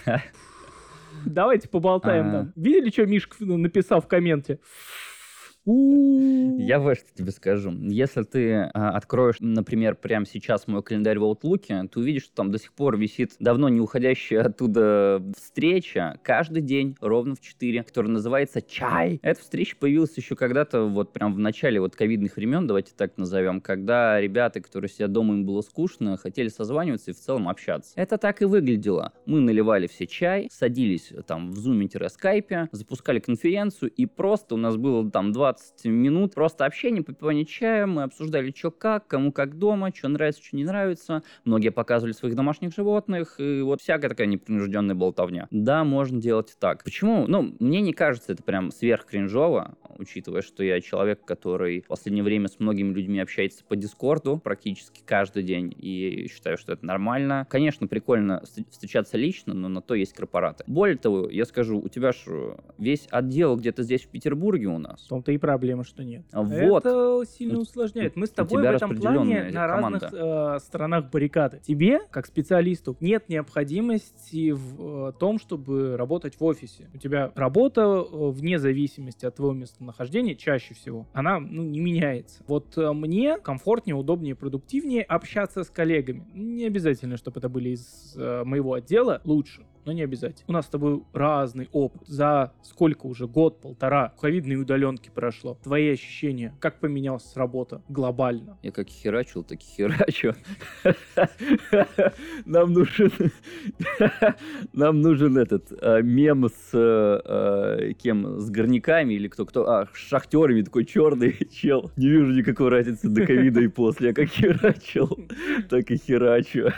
*laughs* Давайте поболтаем там. Видели, что Мишка написал в комменте? Я вот что тебе скажу. Если ты а, откроешь, например, прямо сейчас мой календарь в Outlook, ты увидишь, что там до сих пор висит давно не уходящая оттуда встреча каждый день ровно в 4, которая называется «Чай». Эта встреча появилась еще когда-то вот прям в начале вот ковидных времен, давайте так назовем, когда ребята, которые сидят дома, им было скучно, хотели созваниваться и в целом общаться. Это так и выглядело. Мы наливали все чай, садились там в зуме-скайпе, запускали конференцию, и просто у нас было там 20 минут просто общения, попивание чая, мы обсуждали, что как, кому как дома, что нравится, что не нравится. Многие показывали своих домашних животных, и вот всякая такая непринужденная болтовня. Да, можно делать и так. Почему? Ну, мне не кажется это прям сверхкринжово, учитывая, что я человек, который в последнее время с многими людьми общается по Дискорду практически каждый день, и считаю, что это нормально. Конечно, прикольно встр- встречаться лично, но на то есть корпораты. Более того, я скажу, у тебя же весь отдел где-то здесь в Петербурге у нас. В том-то и проблема, что нет. А Вот. Это сильно У- усложняет. Мы с тобой в этом плане на разных э, сторонах баррикады. Тебе, как специалисту, нет необходимости в э, том, чтобы работать в офисе. У тебя работа, э, вне зависимости от твоего местонахождения, чаще всего, она ну, не меняется. Вот э, мне комфортнее, удобнее, продуктивнее общаться с коллегами. Не обязательно, чтобы это были из э, моего отдела, лучше но не обязательно. У нас с тобой разный опыт. За сколько уже? Год, полтора. Ковидные удаленки прошло. Твои ощущения, как поменялась работа глобально? Я как херачил, так и херачу. *laughs* Нам нужен... *laughs* Нам нужен этот э, мем с э, кем? С горняками или кто-кто? А, с шахтерами, такой черный *laughs* чел. Не вижу никакой разницы до ковида и после. Я как херачил, так и херачу.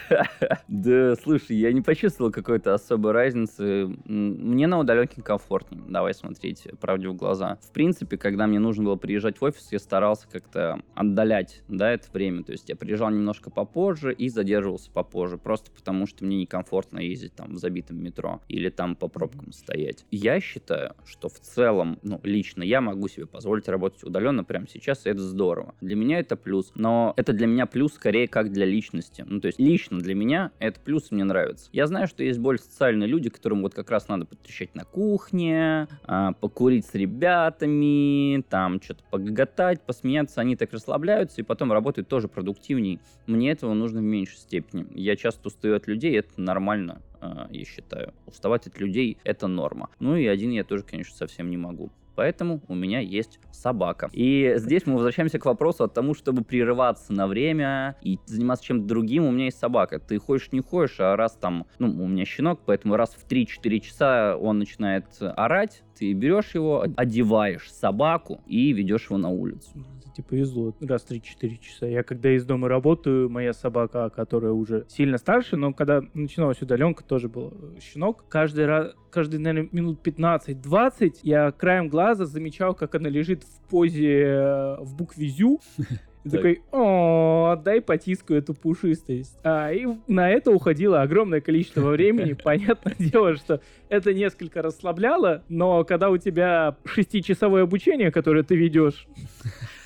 Да, слушай, я не почувствовал какой-то особой разницы. Мне на удаленке комфортнее. Давай смотреть правде в глаза. В принципе, когда мне нужно было приезжать в офис, я старался как-то отдалять, да, это время. То есть я приезжал немножко попозже и задерживался попозже, просто потому что мне некомфортно ездить там в забитом метро или там по пробкам стоять. Я считаю, что в целом, ну, лично я могу себе позволить работать удаленно прямо сейчас, и это здорово. Для меня это плюс, но это для меня плюс скорее как для личности. Ну, то есть лично для меня это плюс, мне нравится. Я знаю, что есть более социальные социальные люди, которым вот как раз надо потрещать на кухне, а, покурить с ребятами, там что-то погоготать, посмеяться, они так расслабляются и потом работают тоже продуктивней. Мне этого нужно в меньшей степени. Я часто устаю от людей, это нормально, а, я считаю. Уставать от людей — это норма. Ну и один я тоже, конечно, совсем не могу. Поэтому у меня есть собака. И здесь мы возвращаемся к вопросу от тому, чтобы прерываться на время и заниматься чем-то другим. У меня есть собака. Ты хочешь, не хочешь, а раз там, ну, у меня щенок, поэтому раз в 3-4 часа он начинает орать, ты берешь его, одеваешь собаку и ведешь его на улицу. Тебе повезло, раз в 3-4 часа. Я когда из дома работаю, моя собака, которая уже сильно старше, но когда начиналась удаленка, тоже был щенок. Каждый раз, каждый, наверное, минут 15-20 я краем глаза замечал, как она лежит в позе э, в букве «зю», *laughs* и такой, о, дай потискаю эту пушистость. А, и на это уходило огромное количество времени. *laughs* Понятное дело, что это несколько расслабляло, но когда у тебя шестичасовое обучение, которое ты ведешь,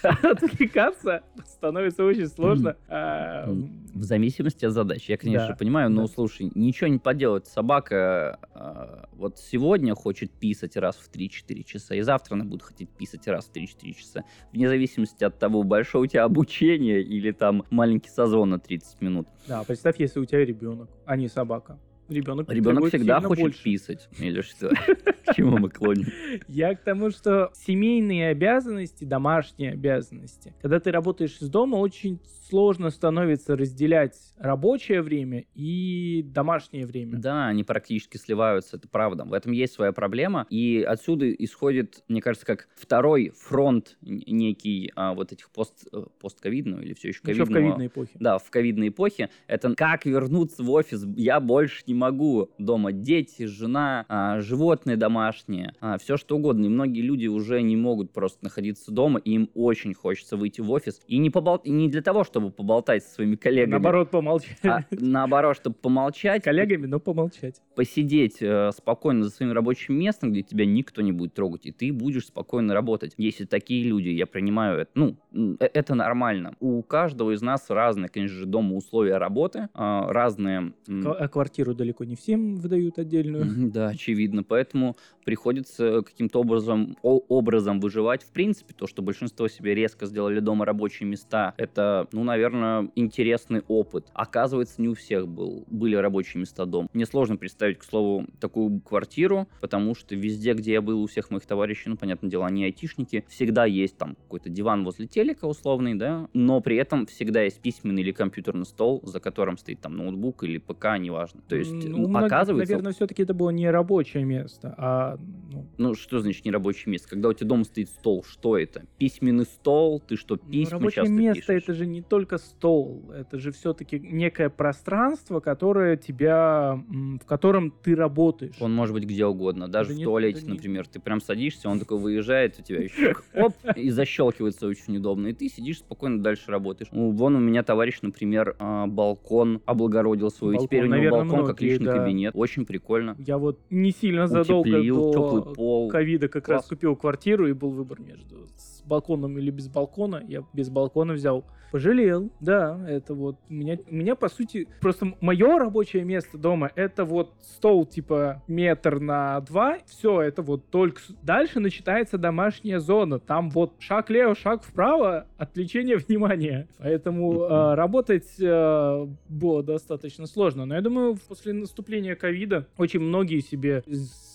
отвлекаться становится очень сложно. А, В зависимости от задач. Я, конечно, понимаю, но слушай, ничего не поделать. Собака э, вот сегодня хочет писать раз в 3-4 часа, и завтра она будет хотеть писать раз в 3-4 часа. Вне зависимости от того, большое у тебя обучение или там маленький созвон на 30 минут. Да, представь, если у тебя ребенок, а не собака. Ребенок, Ребенок всегда хочет больше. писать. Или что? *laughs* К чему мы клоним? Я к тому, что семейные обязанности, домашние обязанности, когда ты работаешь из дома, очень сложно становится разделять рабочее время и домашнее время. Да, они практически сливаются, это правда. В этом есть своя проблема. И отсюда исходит, мне кажется, как второй фронт некий а, вот этих пост, э, постковидного или все еще Еще ковидного. в ковидной эпохе. Да, в ковидной эпохе. Это как вернуться в офис. Я больше не могу. Дома дети, жена, а, животные домашние, все что угодно. И многие люди уже не могут просто находиться дома, и им очень хочется выйти в офис. И не, побол... и не для того, чтобы поболтать со своими коллегами. Наоборот, помолчать. а наоборот, чтобы помолчать, Коллегами, но помолчать. посидеть э, спокойно за своим рабочим местом, где тебя никто не будет трогать, и ты будешь спокойно работать. Если такие люди, я принимаю это, ну, э- это нормально. У каждого из нас разные, конечно же, дома условия работы, а, разные... К- А квартиру далеко не всем выдают отдельную. Да, очевидно. Поэтому приходится каким-то образом, образом выживать. В принципе, то, что большинство себе резко сделали дома рабочие места, это, ну, наверное, интересный опыт. Оказывается, не у всех был, были рабочие места дома. Мне сложно представить, к слову, такую квартиру, потому что везде, где я был, у всех моих товарищей, ну, понятное дело, они айтишники, всегда есть там какой-то диван возле телека условный, да, но при этом всегда есть письменный или компьютерный стол, за которым стоит там ноутбук или ПК, неважно. То есть, Ну, ну, оказывается, наверное, все-таки это было не рабочее место, а ну, ну, что значит нерабочее место? Когда у тебя дома стоит стол, что это? Письменный стол? Ты что, Ну, письма рабочее часто место пишешь? это же не только стол, это же все-таки некое пространство, которое тебя, в котором ты работаешь. Он может быть где угодно, даже Да в нет, туалете, да не- например. Ты прям садишься, он такой выезжает, у тебя еще оп, и защелкивается очень удобно. И ты сидишь спокойно дальше работаешь. Вон у меня товарищ, например, а, балкон облагородил свой. Балкон, Теперь у него наверное, балкон как многие, личный да. кабинет. Очень прикольно. Я вот не сильно задолго Утеплил, до ковида как раз Класс. купил квартиру, и был выбор между балконом или без балкона. Я без балкона взял. Пожалел, да, это вот у меня, меня по сути просто мое рабочее место дома это вот стол типа метр на два, все, это вот только дальше начинается домашняя зона, там вот шаг лево, шаг вправо, отвлечение внимания, поэтому э, работать э, было достаточно сложно, но я думаю после наступления ковида очень многие себе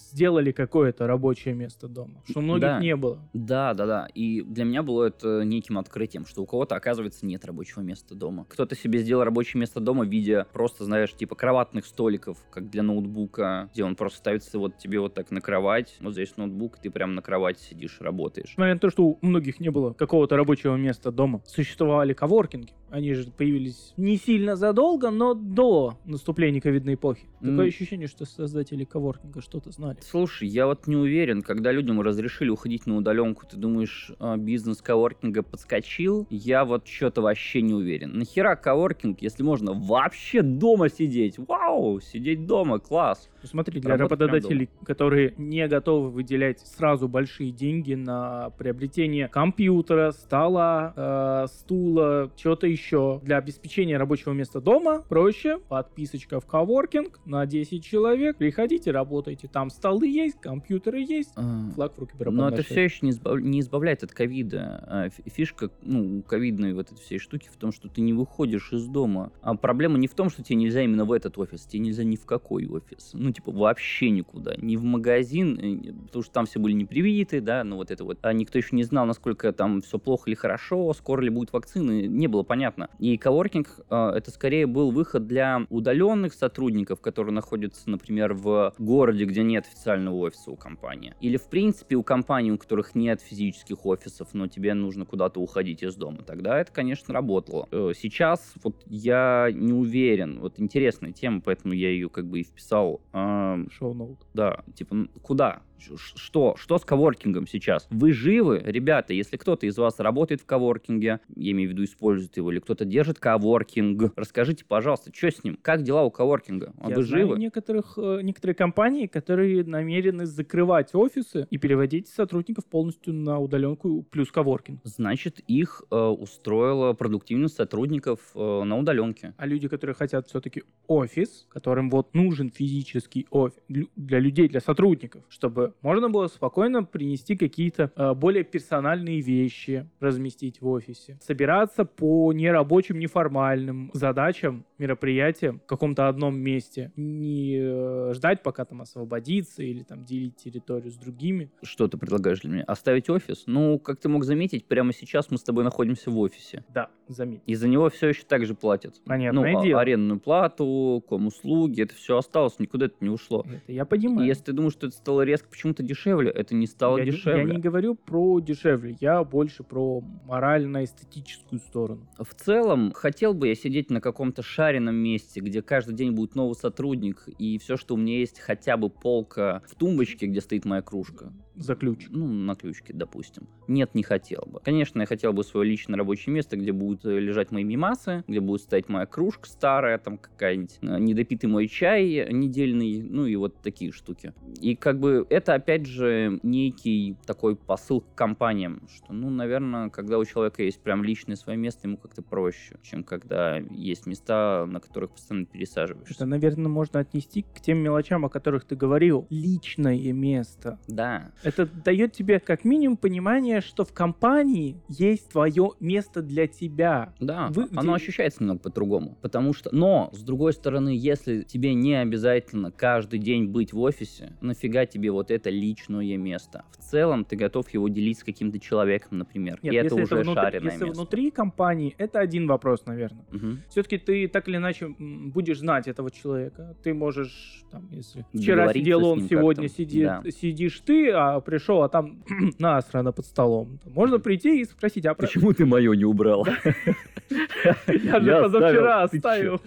сделали какое-то рабочее место дома, что многих Да. не было. Да, да, да. И для меня было это неким открытием, что у кого-то, оказывается, нет рабочего места дома. Кто-то себе сделал рабочее место дома в виде просто, знаешь, типа кроватных столиков, как для ноутбука, где он просто ставится вот тебе вот так на кровать. Вот здесь ноутбук, ты прям на кровати сидишь, работаешь. Несмотря на то, что у многих не было какого-то рабочего места дома, существовали коворкинги. Они же появились не сильно задолго, но до наступления ковидной эпохи. Такое М. ощущение, что создатели коворкинга что-то знали. Слушай, я вот не уверен, когда людям разрешили уходить на удаленку, ты думаешь, а, бизнес коворкинга подскочил? Я вот что-то вообще не уверен. Нахера коворкинг, если можно вообще дома сидеть? Вау, сидеть дома, класс. Ну, смотри, для Работать работодателей, которые не готовы выделять сразу большие деньги на приобретение компьютера, стола, э, стула, чего-то еще, еще для обеспечения рабочего места дома проще. Подписочка в коворкинг на 10 человек. Приходите, работайте. Там столы есть, компьютеры есть. А, Флаг в руки Но это все еще не, избав- не избавляет от ковида. А Фишка, ну, ковидной вот этой всей штуки в том, что ты не выходишь из дома. А проблема не в том, что тебе нельзя именно в этот офис, тебе нельзя ни в какой офис. Ну, типа, вообще никуда. Ни в магазин, э, потому что там все были непривиты, да, ну вот это вот. А никто еще не знал, насколько там все плохо или хорошо, скоро ли будет вакцины, не было понятно. И коворкинг э, это скорее был выход для удаленных сотрудников, которые находятся, например, в городе, где нет официального офиса у компании. Или, в принципе, у компаний, у которых нет физических офисов, но тебе нужно куда-то уходить из дома. Тогда это, конечно, работало. Э, Сейчас вот я не уверен. Вот интересная тема, поэтому я ее как бы и вписал. Эм, Шоу-ноут. да, типа, куда? Что? Что с коворкингом сейчас? Вы живы? Ребята, если кто-то из вас работает в коворкинге, я имею в виду, использует его, или кто-то держит коворкинг, расскажите, пожалуйста, что с ним? Как дела у коворкинга? А Я вы знаю живы? некоторых, э, некоторые компании, которые намерены закрывать офисы и переводить сотрудников полностью на удаленку плюс коворкинг. Значит, их э, устроила продуктивность сотрудников э, на удаленке. А люди, которые хотят все-таки офис, которым вот нужен физический офис для людей, для сотрудников, чтобы можно было спокойно принести какие-то э, более персональные вещи, разместить в офисе, собираться по нерабочим, неформальным задачам, мероприятиям в каком-то одном месте, не э, ждать, пока там освободится или там делить территорию с другими. Что ты предлагаешь для меня? Оставить офис? Ну, как ты мог заметить, прямо сейчас мы с тобой находимся в офисе. Да, заметь. И за него все еще так же платят. Понятное ну, а- дело. арендную плату, комуслуги, это все осталось, никуда это не ушло. Это я И понимаю. если ты думаешь, что это стало резко почему-то дешевле, это не стало я, не- дешевле. я не говорю про дешевле, я больше про морально-эстетическую сторону. В целом, хотел бы я сидеть на каком-то шаренном месте, где каждый день будет новый сотрудник, и все, что у меня есть, хотя бы полка в тумбочке, где стоит моя кружка. За ключ. Ну, на ключке, допустим. Нет, не хотел бы. Конечно, я хотел бы свое личное рабочее место, где будут э, лежать мои мимасы, где будет стоять моя кружка старая, там какая-нибудь э, недопитый мой чай недельный, ну и вот такие штуки. И как бы это, опять же, некий такой посыл к компаниям, что, ну, наверное, когда у человека есть прям личное свое место, ему как-то проще, чем когда есть места, на которых постоянно пересаживаешься. Это, наверное, можно отнести к тем мелочам, о которых ты говорил. Личное место. Да, Это дает тебе как минимум понимание, что в компании есть твое место для тебя. Да, Вы- оно где- ощущается немного по-другому. Потому что, но, с другой стороны, если тебе не обязательно каждый день быть в офисе, нафига тебе вот это личное место? В целом, ты готов его делить с каким-то человеком, например. Нет, и это уже внутри, шаренное если место. внутри компании, это один вопрос, наверное. Мгм. Все-таки ты так или иначе будешь знать этого человека. Ты можешь, там, если вчера сидел он, сегодня сидит, Да. сидишь ты, а пришел, а там *clears throat* насрано под столом. Можно прийти и спросить, а Почему ты мое не убрал? *laughs* Я же позавчера оставил,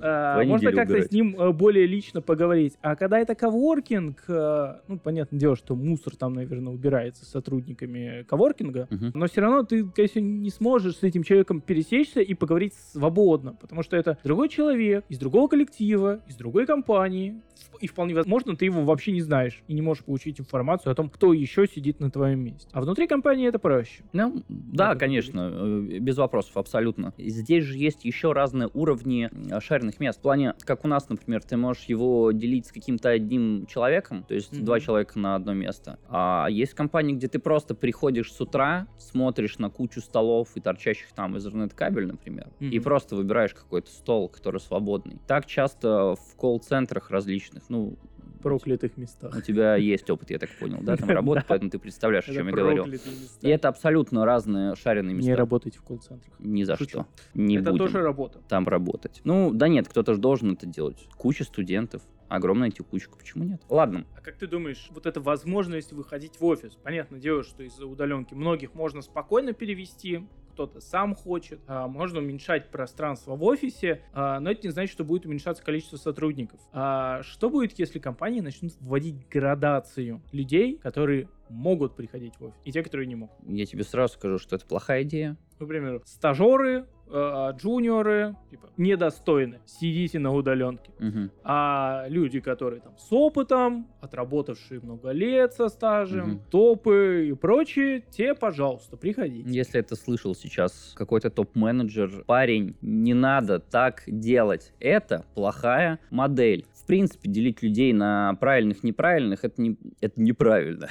А, Твою Можно как-то с ним э, более лично поговорить. А когда это коворкинг, э, ну, понятное дело, что мусор там, наверное, убирается с сотрудниками коворкинга, Мгм. но все равно ты, конечно, не сможешь с этим человеком пересечься и поговорить свободно, потому что это другой человек из другого коллектива, из другой компании, и вполне возможно, ты его вообще не знаешь и не можешь получить информацию о том, кто еще сидит на твоем месте. А внутри компании это проще. Ну, да, Надо конечно, э, без вопросов, абсолютно. Здесь же есть еще разные уровни э, шаренных мест. В плане, как у нас, например, ты можешь его делить с каким-то одним человеком, то есть Мгм. два человека на одно место. А есть компании, где ты просто приходишь с утра, смотришь на кучу столов и торчащих там интернет-кабель, например, и Мгм. просто выбираешь какой-то стол, который свободный. Так часто в колл-центрах различных, ну, проклятых местах. у тебя *laughs* есть опыт, я так понял, да, там работать, Да. поэтому ты представляешь, о чем я говорю. И это абсолютно разные шаренные места. Не работать в колл-центрах. Ни за что. Не это тоже работа. там работать. Ну, да нет, кто-то же должен это делать. Куча студентов, огромная текучка, почему нет? Ладно, А как ты думаешь, вот эта возможность выходить в офис, понятное дело, что из-за удаленки многих можно спокойно перевести, кто-то сам хочет, а, можно уменьшать пространство в офисе, а, но это не значит, что будет уменьшаться количество сотрудников. А что будет, если компании начнут вводить градацию людей, которые могут приходить в офис, и те, которые не могут? я тебе сразу скажу, что это плохая идея. Например, стажеры э, джуниоры, типа, недостойны, сидите на удаленке. Мгм. А люди, которые там с опытом, отработавшие много лет со стажем, Мгм. топы и прочее, те, пожалуйста, приходите. Если это слышал сейчас какой-то топ-менеджер, парень, не надо так делать. Это плохая модель. В принципе, делить людей на правильных, неправильных, это, не, это неправильно.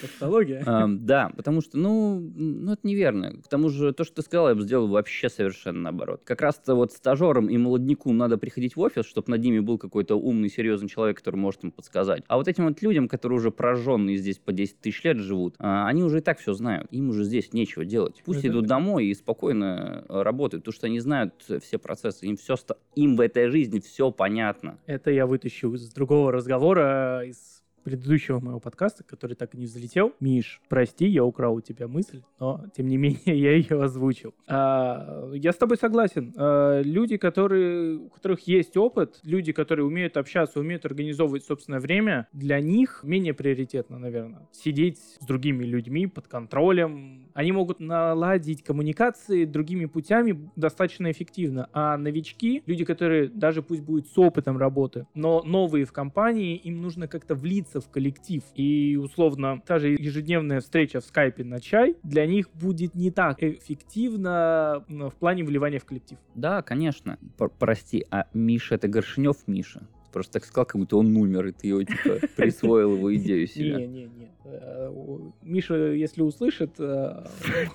Тавтология. Ам, Да, потому что, ну, ну, это неверно. К тому же, то, что ты сказал, я бы сделал вообще совершенно наоборот. Как раз-то вот стажерам и молодняку надо приходить в офис, чтобы над ними был какой-то умный, серьезный человек, который может им подсказать. А вот этим вот людям, которые уже прожженные здесь по 10 тысяч лет живут, а, они уже и так все знают. Им уже здесь нечего делать. Пусть Это идут домой и спокойно э, работают, потому что они знают все процессы. Им, все, им в этой жизни все понятно. Это я вытащу из другого разговора, из предыдущего моего подкаста, который так и не взлетел. Миш, прости, я украл у тебя мысль, но тем не менее *laughs* я ее озвучил. А, я с тобой согласен. А, люди, которые, у которых есть опыт, люди, которые умеют общаться, умеют организовывать собственное время, для них менее приоритетно, наверное, сидеть с другими людьми под контролем. Они могут наладить коммуникации другими путями достаточно эффективно. А новички, люди, которые даже пусть будут с опытом работы, но новые в компании, им нужно как-то влиться в коллектив. И, условно, та же ежедневная встреча в скайпе на чай для них будет не так эффективно м, в плане вливания в коллектив. Да, конечно. П- прости, а Миша это Горшинев Миша? Просто так сказал, как будто он умер, и ты его, типа, *laughs* присвоил его идею себе. Не, не, не. Э, Миша, если услышит, э,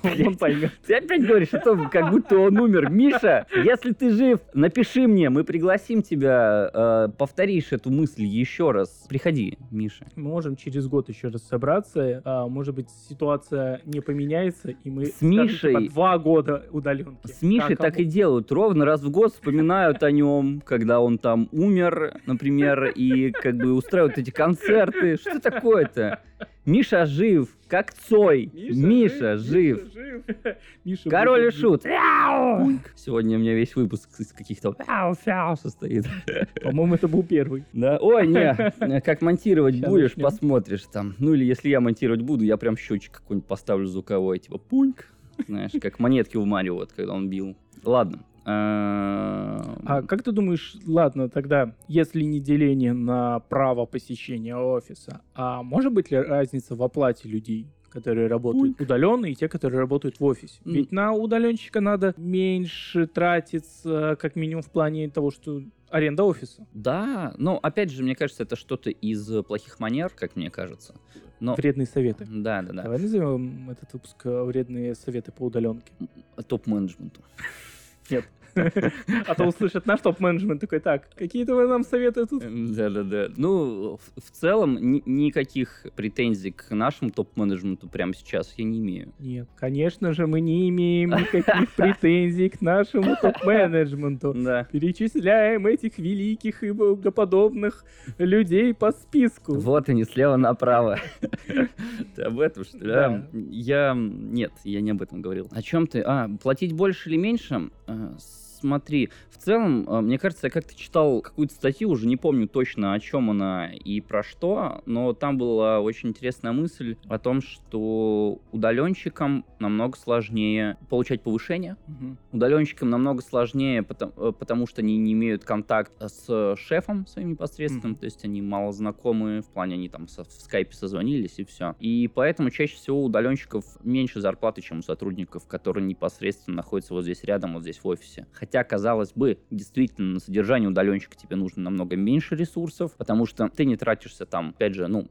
*laughs* он поймет. Ты опять говоришь о том, как будто он умер. Миша, если ты жив, напиши мне, мы пригласим тебя, э, повторишь эту мысль еще раз. Приходи, Миша. Мы можем через год еще раз собраться. а, Может быть, ситуация не поменяется, и мы С скажем, Мишей- типа, два года удаленки. С Мишей так и делают. Ровно раз в год вспоминают о нем, когда он там умер, например, и как бы устраивают эти концерты. Что такое-то? Миша жив, как Цой. Миша, жив. Миша *laughs* Король и шут. Мяу. Сегодня у меня весь выпуск из каких-то мяу-фяу состоит. *laughs* По-моему, это был первый. Да, ой, не, *laughs* как монтировать Ща будешь, начнем. посмотришь там. Ну или если я монтировать буду, я прям счетчик какой-нибудь поставлю звуковой, типа пуньк. Знаешь, как монетки в Марио, вот, когда он бил. Ладно. А А как ты думаешь, ладно, тогда, если не деление на право посещения офиса, а может быть ли разница в оплате людей? которые работают удаленно, и те, которые работают в офисе. Ведь на удаленщика надо меньше тратиться, как минимум в плане того, что аренда офиса. Да, но опять же, мне кажется, это что-то из э, плохих манер, как мне кажется. Но... Вредные советы. Да, да, да. Давай назовем этот выпуск э, «Вредные советы по удаленке». Топ-менеджменту. Yep. *laughs* А то услышат наш топ-менеджмент такой, так, какие-то вы нам советы тут? Да, да, да. Ну, в, целом, ни- никаких претензий к нашему топ-менеджменту прямо сейчас я не имею. Нет, конечно же, мы не имеем никаких *laughs* претензий к нашему топ-менеджменту. Да. Перечисляем этих великих и богоподобных людей по списку. Вот они слева направо. Ты *laughs* об этом, что ли? Да. А, Я... Нет, я не об этом говорил. О чем ты? А, платить больше или меньше? Смотри, в целом, а, мне кажется, я как-то читал какую-то статью, уже не помню точно, о чем она и про что, но там была очень интересная мысль о том, что удаленщикам намного сложнее получать повышение, Мгм. Удаленщикам намного сложнее, потому, э, потому что они не имеют контакта с шефом своим непосредственным, Мгм. то есть они мало знакомы, в плане они там со- в скайпе созвонились и все. И поэтому чаще всего у удаленщиков меньше зарплаты, чем у сотрудников, которые непосредственно находятся вот здесь рядом, вот здесь в офисе. Хотя, казалось бы, действительно, на содержание удаленщика тебе нужно намного меньше ресурсов, потому что ты не тратишься там, опять же, ну,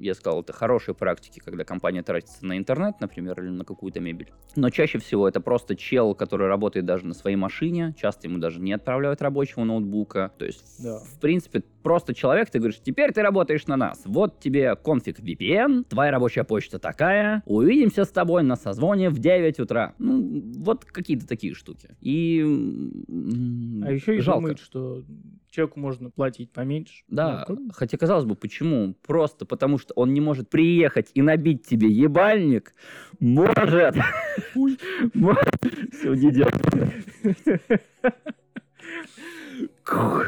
я сказал, это хорошие практики, когда компания тратится на интернет, например, или на какую-то мебель. Но чаще всего это просто чел, который работает даже на своей машине. Часто ему даже не отправляют рабочего ноутбука. То есть, Да. в принципе, просто человек, ты говоришь, теперь ты работаешь на нас. Вот тебе конфиг VPN, твоя рабочая почта такая. Увидимся с тобой на созвоне в 9 утра. Ну, вот какие-то такие штуки. И... А еще и жалко. думают, что человеку можно платить поменьше. Да, Ну, хотя казалось бы, почему? Просто потому что он не может приехать и набить тебе ебальник. Может. *laughs* Может. Всё, не делай. Кух.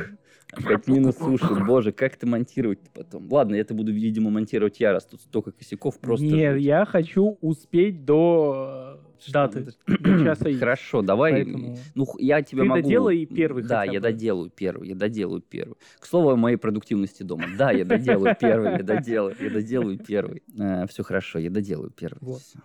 Опять минус уши. Боже, как ты монтировать потом? Ладно, я это буду, видимо, монтировать я, раз тут столько косяков просто. Нет, я хочу успеть до даты. *clears throat* Хорошо, давай. Поэтому Ну, я тебе Ты могу... доделай первый Да, я доделаю первый, я доделаю первый. К слову о моей продуктивности дома. Да, я доделаю первый, я доделаю, я доделаю первый. Все хорошо, я доделаю первый.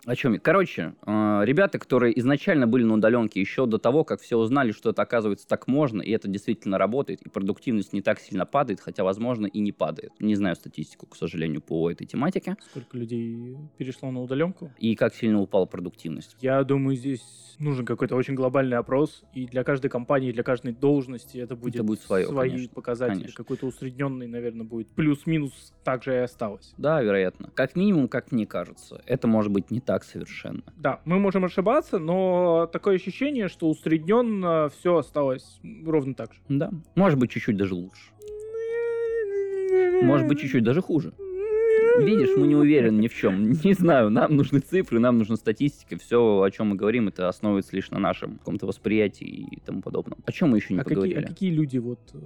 О чем я? Короче, э, ребята, которые изначально были на удаленке еще до того, как все узнали, что это оказывается так можно, и это действительно работает, и продуктивность не так сильно падает, хотя, возможно, и не падает. Не знаю статистику, к сожалению, по этой тематике. сколько людей перешло на удаленку? И как сильно упала продуктивность. Я думаю, здесь нужен какой-то очень глобальный опрос, и для каждой компании, для каждой должности это будет, будет своё, свои конечно, показатели. конечно. Какой-то усредненный, наверное, будет. Плюс-минус так же и осталось. Да, вероятно. Как минимум, как мне кажется, это может быть не так совершенно. Да, мы можем ошибаться, но такое ощущение, что усредненно все осталось ровно так же. Да. Может быть, чуть-чуть даже лучше. Может быть, чуть-чуть даже хуже. Видишь, мы не уверены ни в чем. *laughs* Не знаю, нам нужны цифры, нам нужна статистика. Все, о чем мы говорим, это основывается лишь на нашем каком-то восприятии и тому подобном. О чем мы еще не а, какие, поговорили? а какие люди вот э,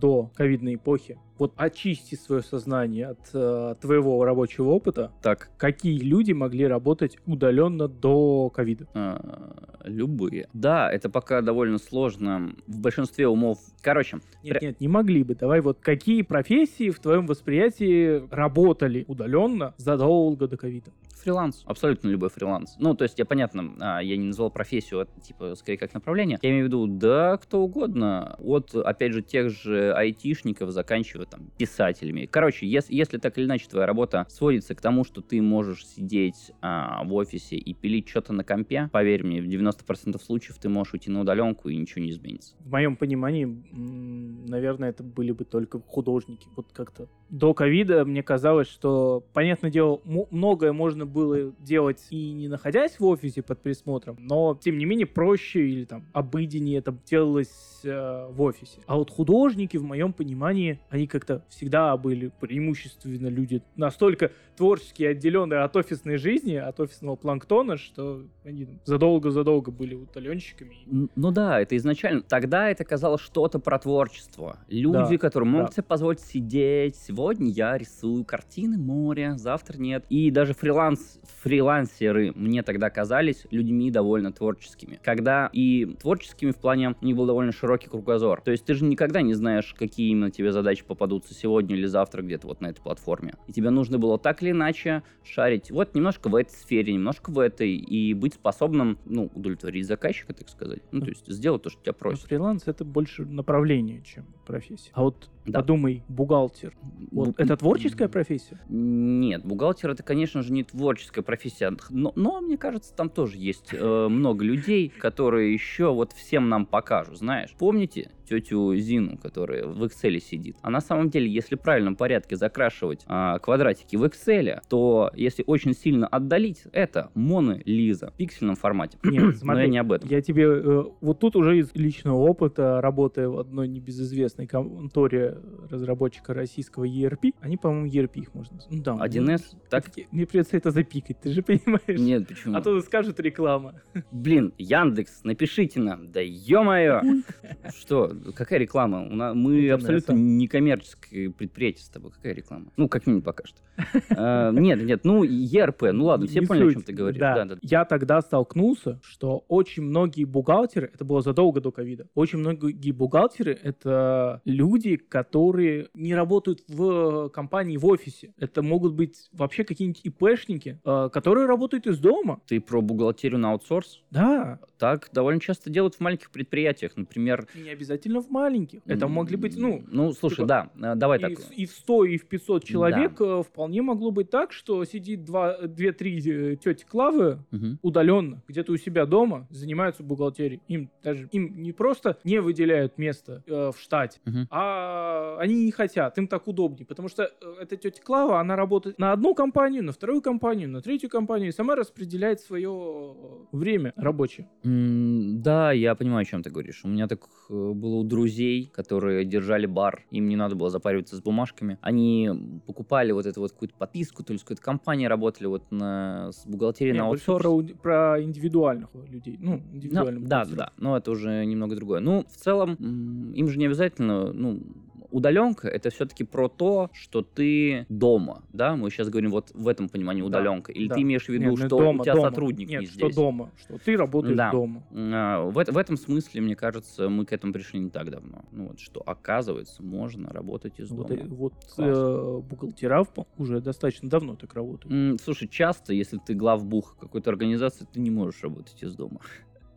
до ковидной эпохи, вот очисти свое сознание от э, твоего рабочего опыта, Так, какие люди могли работать удаленно до ковида? а, любые. Да, это пока довольно сложно. В большинстве умов... Короче, Нет, Пря- нет, не могли бы. Давай вот какие профессии в твоем восприятии работали удаленно задолго до ковида? Фриланс. Абсолютно любой фриланс. Ну, то есть, я понятно, а, я не назвал профессию, а, типа, скорее как направление. Я имею в виду, да, кто угодно. От, опять же, тех же айтишников, заканчивая там писателями. Короче, если, если так или иначе твоя работа сводится к тому, что ты можешь сидеть а, в офисе и пилить что-то на компе, поверь мне, в 90% случаев ты можешь уйти на удаленку и ничего не изменится. В моем понимании, наверное, это были бы только художники. Вот как-то до ковида мне казалось, что, понятное дело, многое можно было делать и не находясь в офисе под присмотром, но, тем не менее, проще или там обыденнее это делалось э, в офисе. А вот художники, в моем понимании, они как-то всегда были преимущественно люди настолько творчески отделенные от офисной жизни, от офисного планктона, что они задолго-задолго были удаленщиками. Н- Ну да, это изначально... Тогда это казалось что-то про творчество. Люди, Да, которые могут да. себе позволить сидеть. Сегодня я рисую картины моря, завтра нет. И даже фриланс, фрилансеры мне тогда казались людьми довольно творческими. Когда и творческими в плане у них был довольно широкий кругозор. То есть ты же никогда не знаешь, какие именно тебе задачи попадутся сегодня или завтра где-то вот на этой платформе. И тебе нужно было так или иначе шарить вот немножко в этой сфере, немножко в этой, и быть способным, ну, удовлетворить заказчика, так сказать. Ну, то есть сделать то, что тебя Но просят. фриланс это больше направление, чем профессия. А вот Да. подумай, бухгалтер. Вот Бу- это творческая профессия? Нет, бухгалтер это, конечно же, не творческая профессия, но, но, мне кажется, там тоже есть э, много людей, которые еще вот всем нам покажут, знаешь. Помните тетю Зину, которая в Excel сидит? А на самом деле, если в правильном порядке закрашивать а, квадратики в Excel, то если очень сильно отдалить, это Мона Лиза в пиксельном формате. Нет, *clears throat* Но смотри, я не об этом. Я тебе э, вот тут уже из личного опыта, работая в одной небезызвестной конторе разработчика российского ERP, они, по-моему, ERP их можно... Ну, да. 1С? Так? Так, мне придется это запикать, ты же понимаешь? Нет, почему? А то скажут реклама. Блин, Яндекс, напишите нам, да ё-моё! *laughs* Что, какая реклама? У нас, мы абсолютно некоммерческое предприятие с тобой. Какая реклама? Ну, как минимум пока что. А, Нет, нет, ну, ЕРП, ну ладно, все Не поняли, о чем ты говоришь. Я тогда столкнулся, что очень многие бухгалтеры, это было задолго до ковида, очень многие бухгалтеры — это люди, которые не работают в компании в офисе. Это могут быть вообще какие-нибудь ИПшники, э, которые работают из дома. Ты про бухгалтерию на аутсорс? Да, Так довольно часто делают в маленьких предприятиях. Например... и не обязательно в маленьких. Это могли быть, ну, Ну, слушай, типа, да, э, давай и, так. и в 100, и в 500 человек э, вполне могло быть так, что сидит 2-3 тети Клавы Мгм. удаленно, где-то у себя дома, занимаются бухгалтерией. Им даже им не просто не выделяют место э, в штате, Мгм. а они не хотят, им так удобнее, потому что э, эта тетя Клава, она работает на одну компанию, на вторую компанию, на третью компанию, и сама распределяет свое время рабочее. М, Да, я понимаю, о чем ты говоришь. У меня так э, было у друзей, которые держали бар, им не надо было запариваться с бумажками. Они покупали вот эту вот какую-то подписку, то ли с какой-то компанией работали вот на, с бухгалтерией Не, на аутсорс. про, про индивидуальных людей. Ну, индивидуальных да, бухгалтеров. да, но это уже немного другое. Ну, в целом, им же не обязательно, ну, удаленка это все-таки про то, что ты дома, да? Мы сейчас говорим вот в этом понимании Да, удаленка. Или да. ты имеешь в виду, Нет, что дома, у тебя дома. сотрудник Нет, не что здесь? дома, что ты работаешь Да. дома. А, В, в этом смысле, мне кажется, мы к этому пришли не так давно. Ну вот, что оказывается, можно работать из Вот, дома. вот э, бухгалтера уже достаточно давно так работают. Слушай, часто, если ты главбух какой-то организации, ты не можешь работать из дома.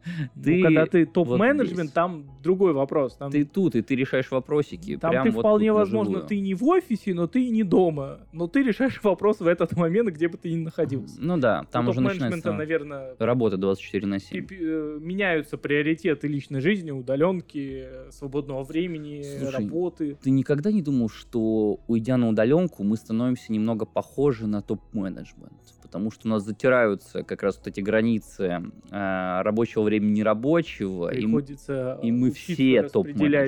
*laughs* Ну, ты когда ты вот топ-менеджмент, здесь. там другой вопрос. Там, Ты тут, и ты решаешь вопросики. там прям ты вот вполне возможно, ты не в офисе, но ты и не дома. Но ты решаешь *laughs* вопрос в этот момент, где бы ты ни находился. Ну да, там У уже начинается наверное, работа 24 на 7. и- э, меняются приоритеты личной жизни, удаленки, свободного времени, Слушай, работы. Ты никогда не думал, что, уйдя на удаленку, мы становимся немного похожи на топ-менеджмент? Потому что у нас затираются как раз вот эти грaniцы э, рабочего времени нерабочего. и м- Приходится и мы учиться все распределять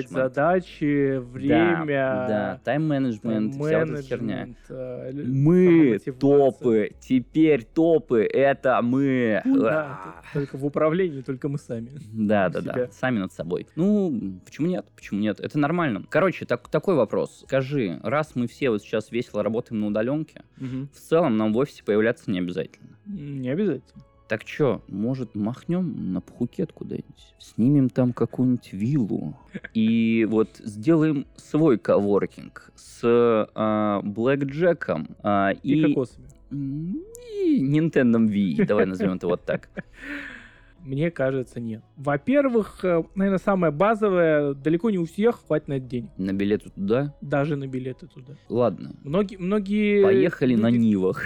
топ-менеджмент. задачи, время, Да, да тайм-менеджмент, вся вот эта херня. э, Мы топы, теперь топы, это мы. Да, только в управлении, только мы сами. Да, да, да, сами над собой. Ну, почему нет? Почему нет? Это нормально. Короче, так, такой вопрос. Скажи, раз мы все вот сейчас весело работаем на удаленке, в целом нам в офисе появляться не обязательно. Не обязательно. Так чё, может, махнем на Пхукет куда-нибудь? Снимем там какую-нибудь виллу и вот сделаем свой коворкинг с а, Блэкджеком а, И, и, кокосами. и Nintendo Wii. Давай назовем это вот так. Мне кажется, нет. Во-первых, наверное, самое базовое, далеко не у всех хватит на это денег. На билеты туда? Даже на билеты туда. Ладно. Многие, многие Поехали на люди- Нивах.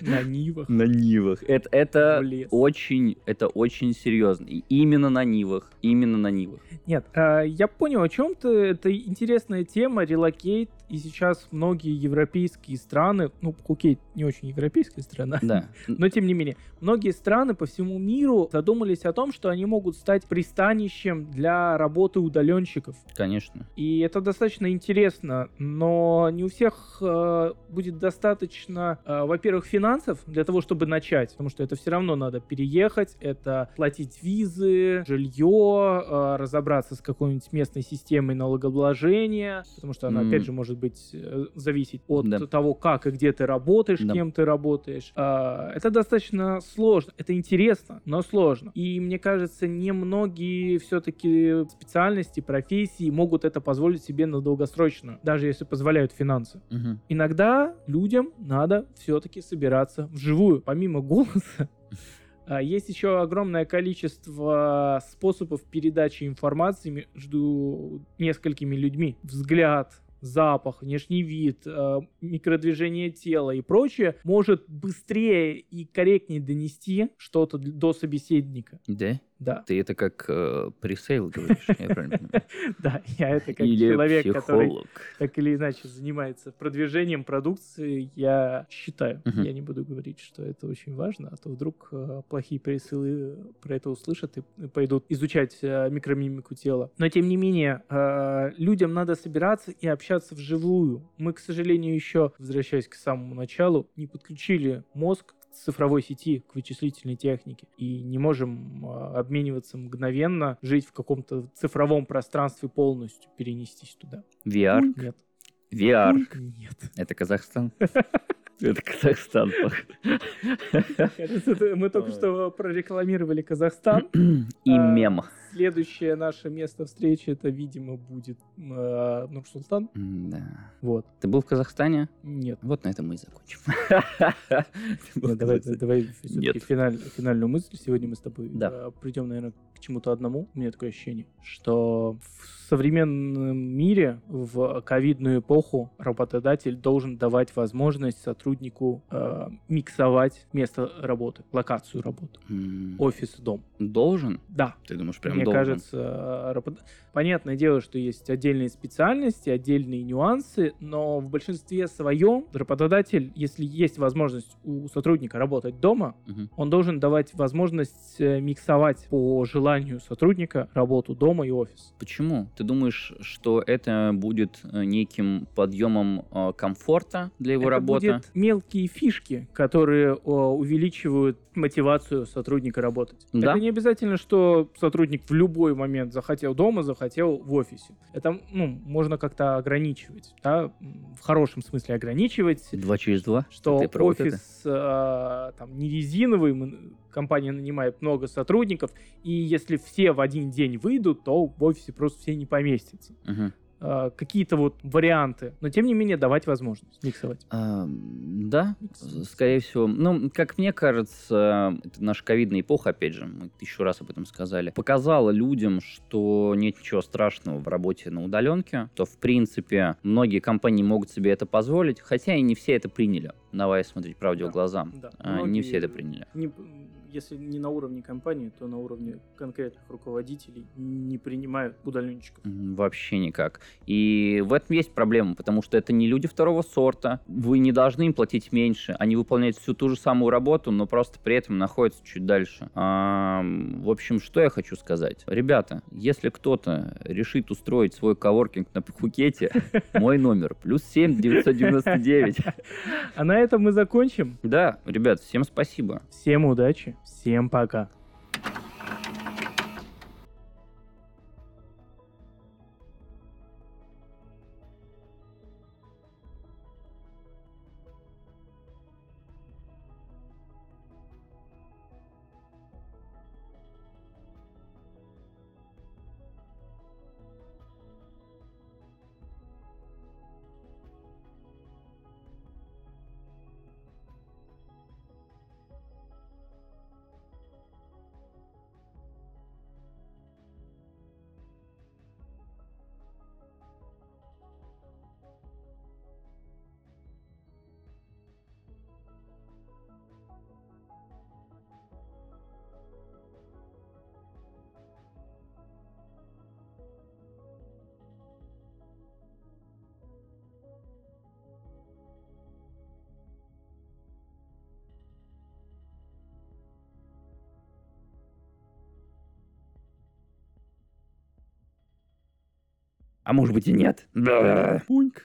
на Нивах. На Нивах. Это, это очень, это очень серьезно. И именно на Нивах. Именно на Нивах. Нет, а, я понял о чем ты. Это интересная тема, релокейт. И сейчас многие европейские страны, ну, Пхукет не очень европейская страна, Да. *laughs* но тем не менее, многие страны по всему миру задумались о том, что они могут стать пристанищем для работы удаленщиков. Конечно. И это достаточно интересно, но не у всех э, будет достаточно, э, во-первых, финансов для того, чтобы начать, потому что это все равно надо переехать, это платить визы, жилье, э, разобраться с какой-нибудь местной системой налогообложения, потому что она, М. опять же, может быть э, зависеть от Да. того, как и где ты работаешь, Да. кем ты работаешь. Э, это достаточно сложно, это интересно, но сложно. И мне кажется, немногие все-таки специальности, профессии могут это позволить себе на долгосрочную, даже если позволяют финансы. Мгм. Иногда людям надо все-таки собираться вживую. Помимо голоса, *laughs* а, есть еще огромное количество способов передачи информации между несколькими людьми. Взгляд, запах, внешний вид, э, микродвижение тела и прочее может быстрее и корректнее донести что-то до собеседника. Да? Да, Ты это как э, пресейл говоришь, я правильно понимаю? *laughs* да, я это как Или человек, который так или иначе занимается продвижением продукции, я считаю, я не буду говорить, что это очень важно, а то вдруг э, плохие пресылы про это услышат и пойдут изучать э, микромимику тела. Но тем не менее, э, людям надо собираться и общаться вживую. Мы, к сожалению, еще, возвращаясь к самому началу, не подключили мозг цифровой сети, к вычислительной технике. И не можем э, обмениваться мгновенно, жить в каком-то цифровом пространстве полностью, перенестись туда. VR. Нет. VR. Нет. Это Казахстан. *laughs* Это Казахстан. Мы только что прорекламировали Казахстан. И А, мем. Следующее наше место встречи, это, видимо, будет э, Нур-Султан. Да. Вот. Ты был в Казахстане? Нет. Вот на этом мы и закончим. *laughs* Давай, все-таки финальную мысль. Сегодня мы с тобой Да. придем, наверное, чему-то одному. У меня такое ощущение, что в современном мире, в ковидную эпоху, работодатель должен давать возможность сотруднику э, миксовать место работы, локацию работы, М, офис, дом. Должен? Да, Ты думаешь, прям Мне должен? кажется, работ- понятное дело, что есть отдельные специальности, отдельные нюансы, но в большинстве своем работодатель, если есть возможность у сотрудника работать дома, Мгм. он должен давать возможность э, миксовать по желанию сотрудника работу дома и офис. Почему? Ты думаешь, что это будет э, неким подъемом э, комфорта для его Это работы? будут мелкие фишки, которые увеличивают мотивацию сотрудника работать. Да. Это не обязательно, что сотрудник в любой момент захотел дома, захотел в офисе. Это, ну, можно как-то ограничивать, да, в хорошем смысле ограничивать, Два через два? что Ты офис э, там не резиновый, компания нанимает много сотрудников, и если все в один день выйдут, то в офисе просто все не поместятся. Мгм. Э, какие-то вот варианты, но тем не менее давать возможность миксовать. А, да, Микс. скорее всего. Ну, как мне кажется, это наша ковидная эпоха, опять же, мы тысячу раз об этом сказали, показала людям, что нет ничего страшного в работе на удаленке, то, в принципе, многие компании могут себе это позволить, хотя и не все это приняли. Давай смотреть правде в Да, глаза. да. А, Не все это приняли. не- если не на уровне компании, то на уровне конкретных руководителей не принимают удаленщиков. Вообще никак. И в этом есть проблема, потому что это не люди второго сорта. Вы не должны им платить меньше. Они выполняют всю ту же самую работу, но просто при этом находятся чуть дальше. А, в общем, что я хочу сказать. Ребята, если кто-то решит устроить свой коворкинг на Пхукете, *laughs* мой номер плюс 7 999. *laughs* А на этом мы закончим. Да, ребят, всем спасибо. Всем удачи, всем пока. А может быть и нет. Да. Пуньк.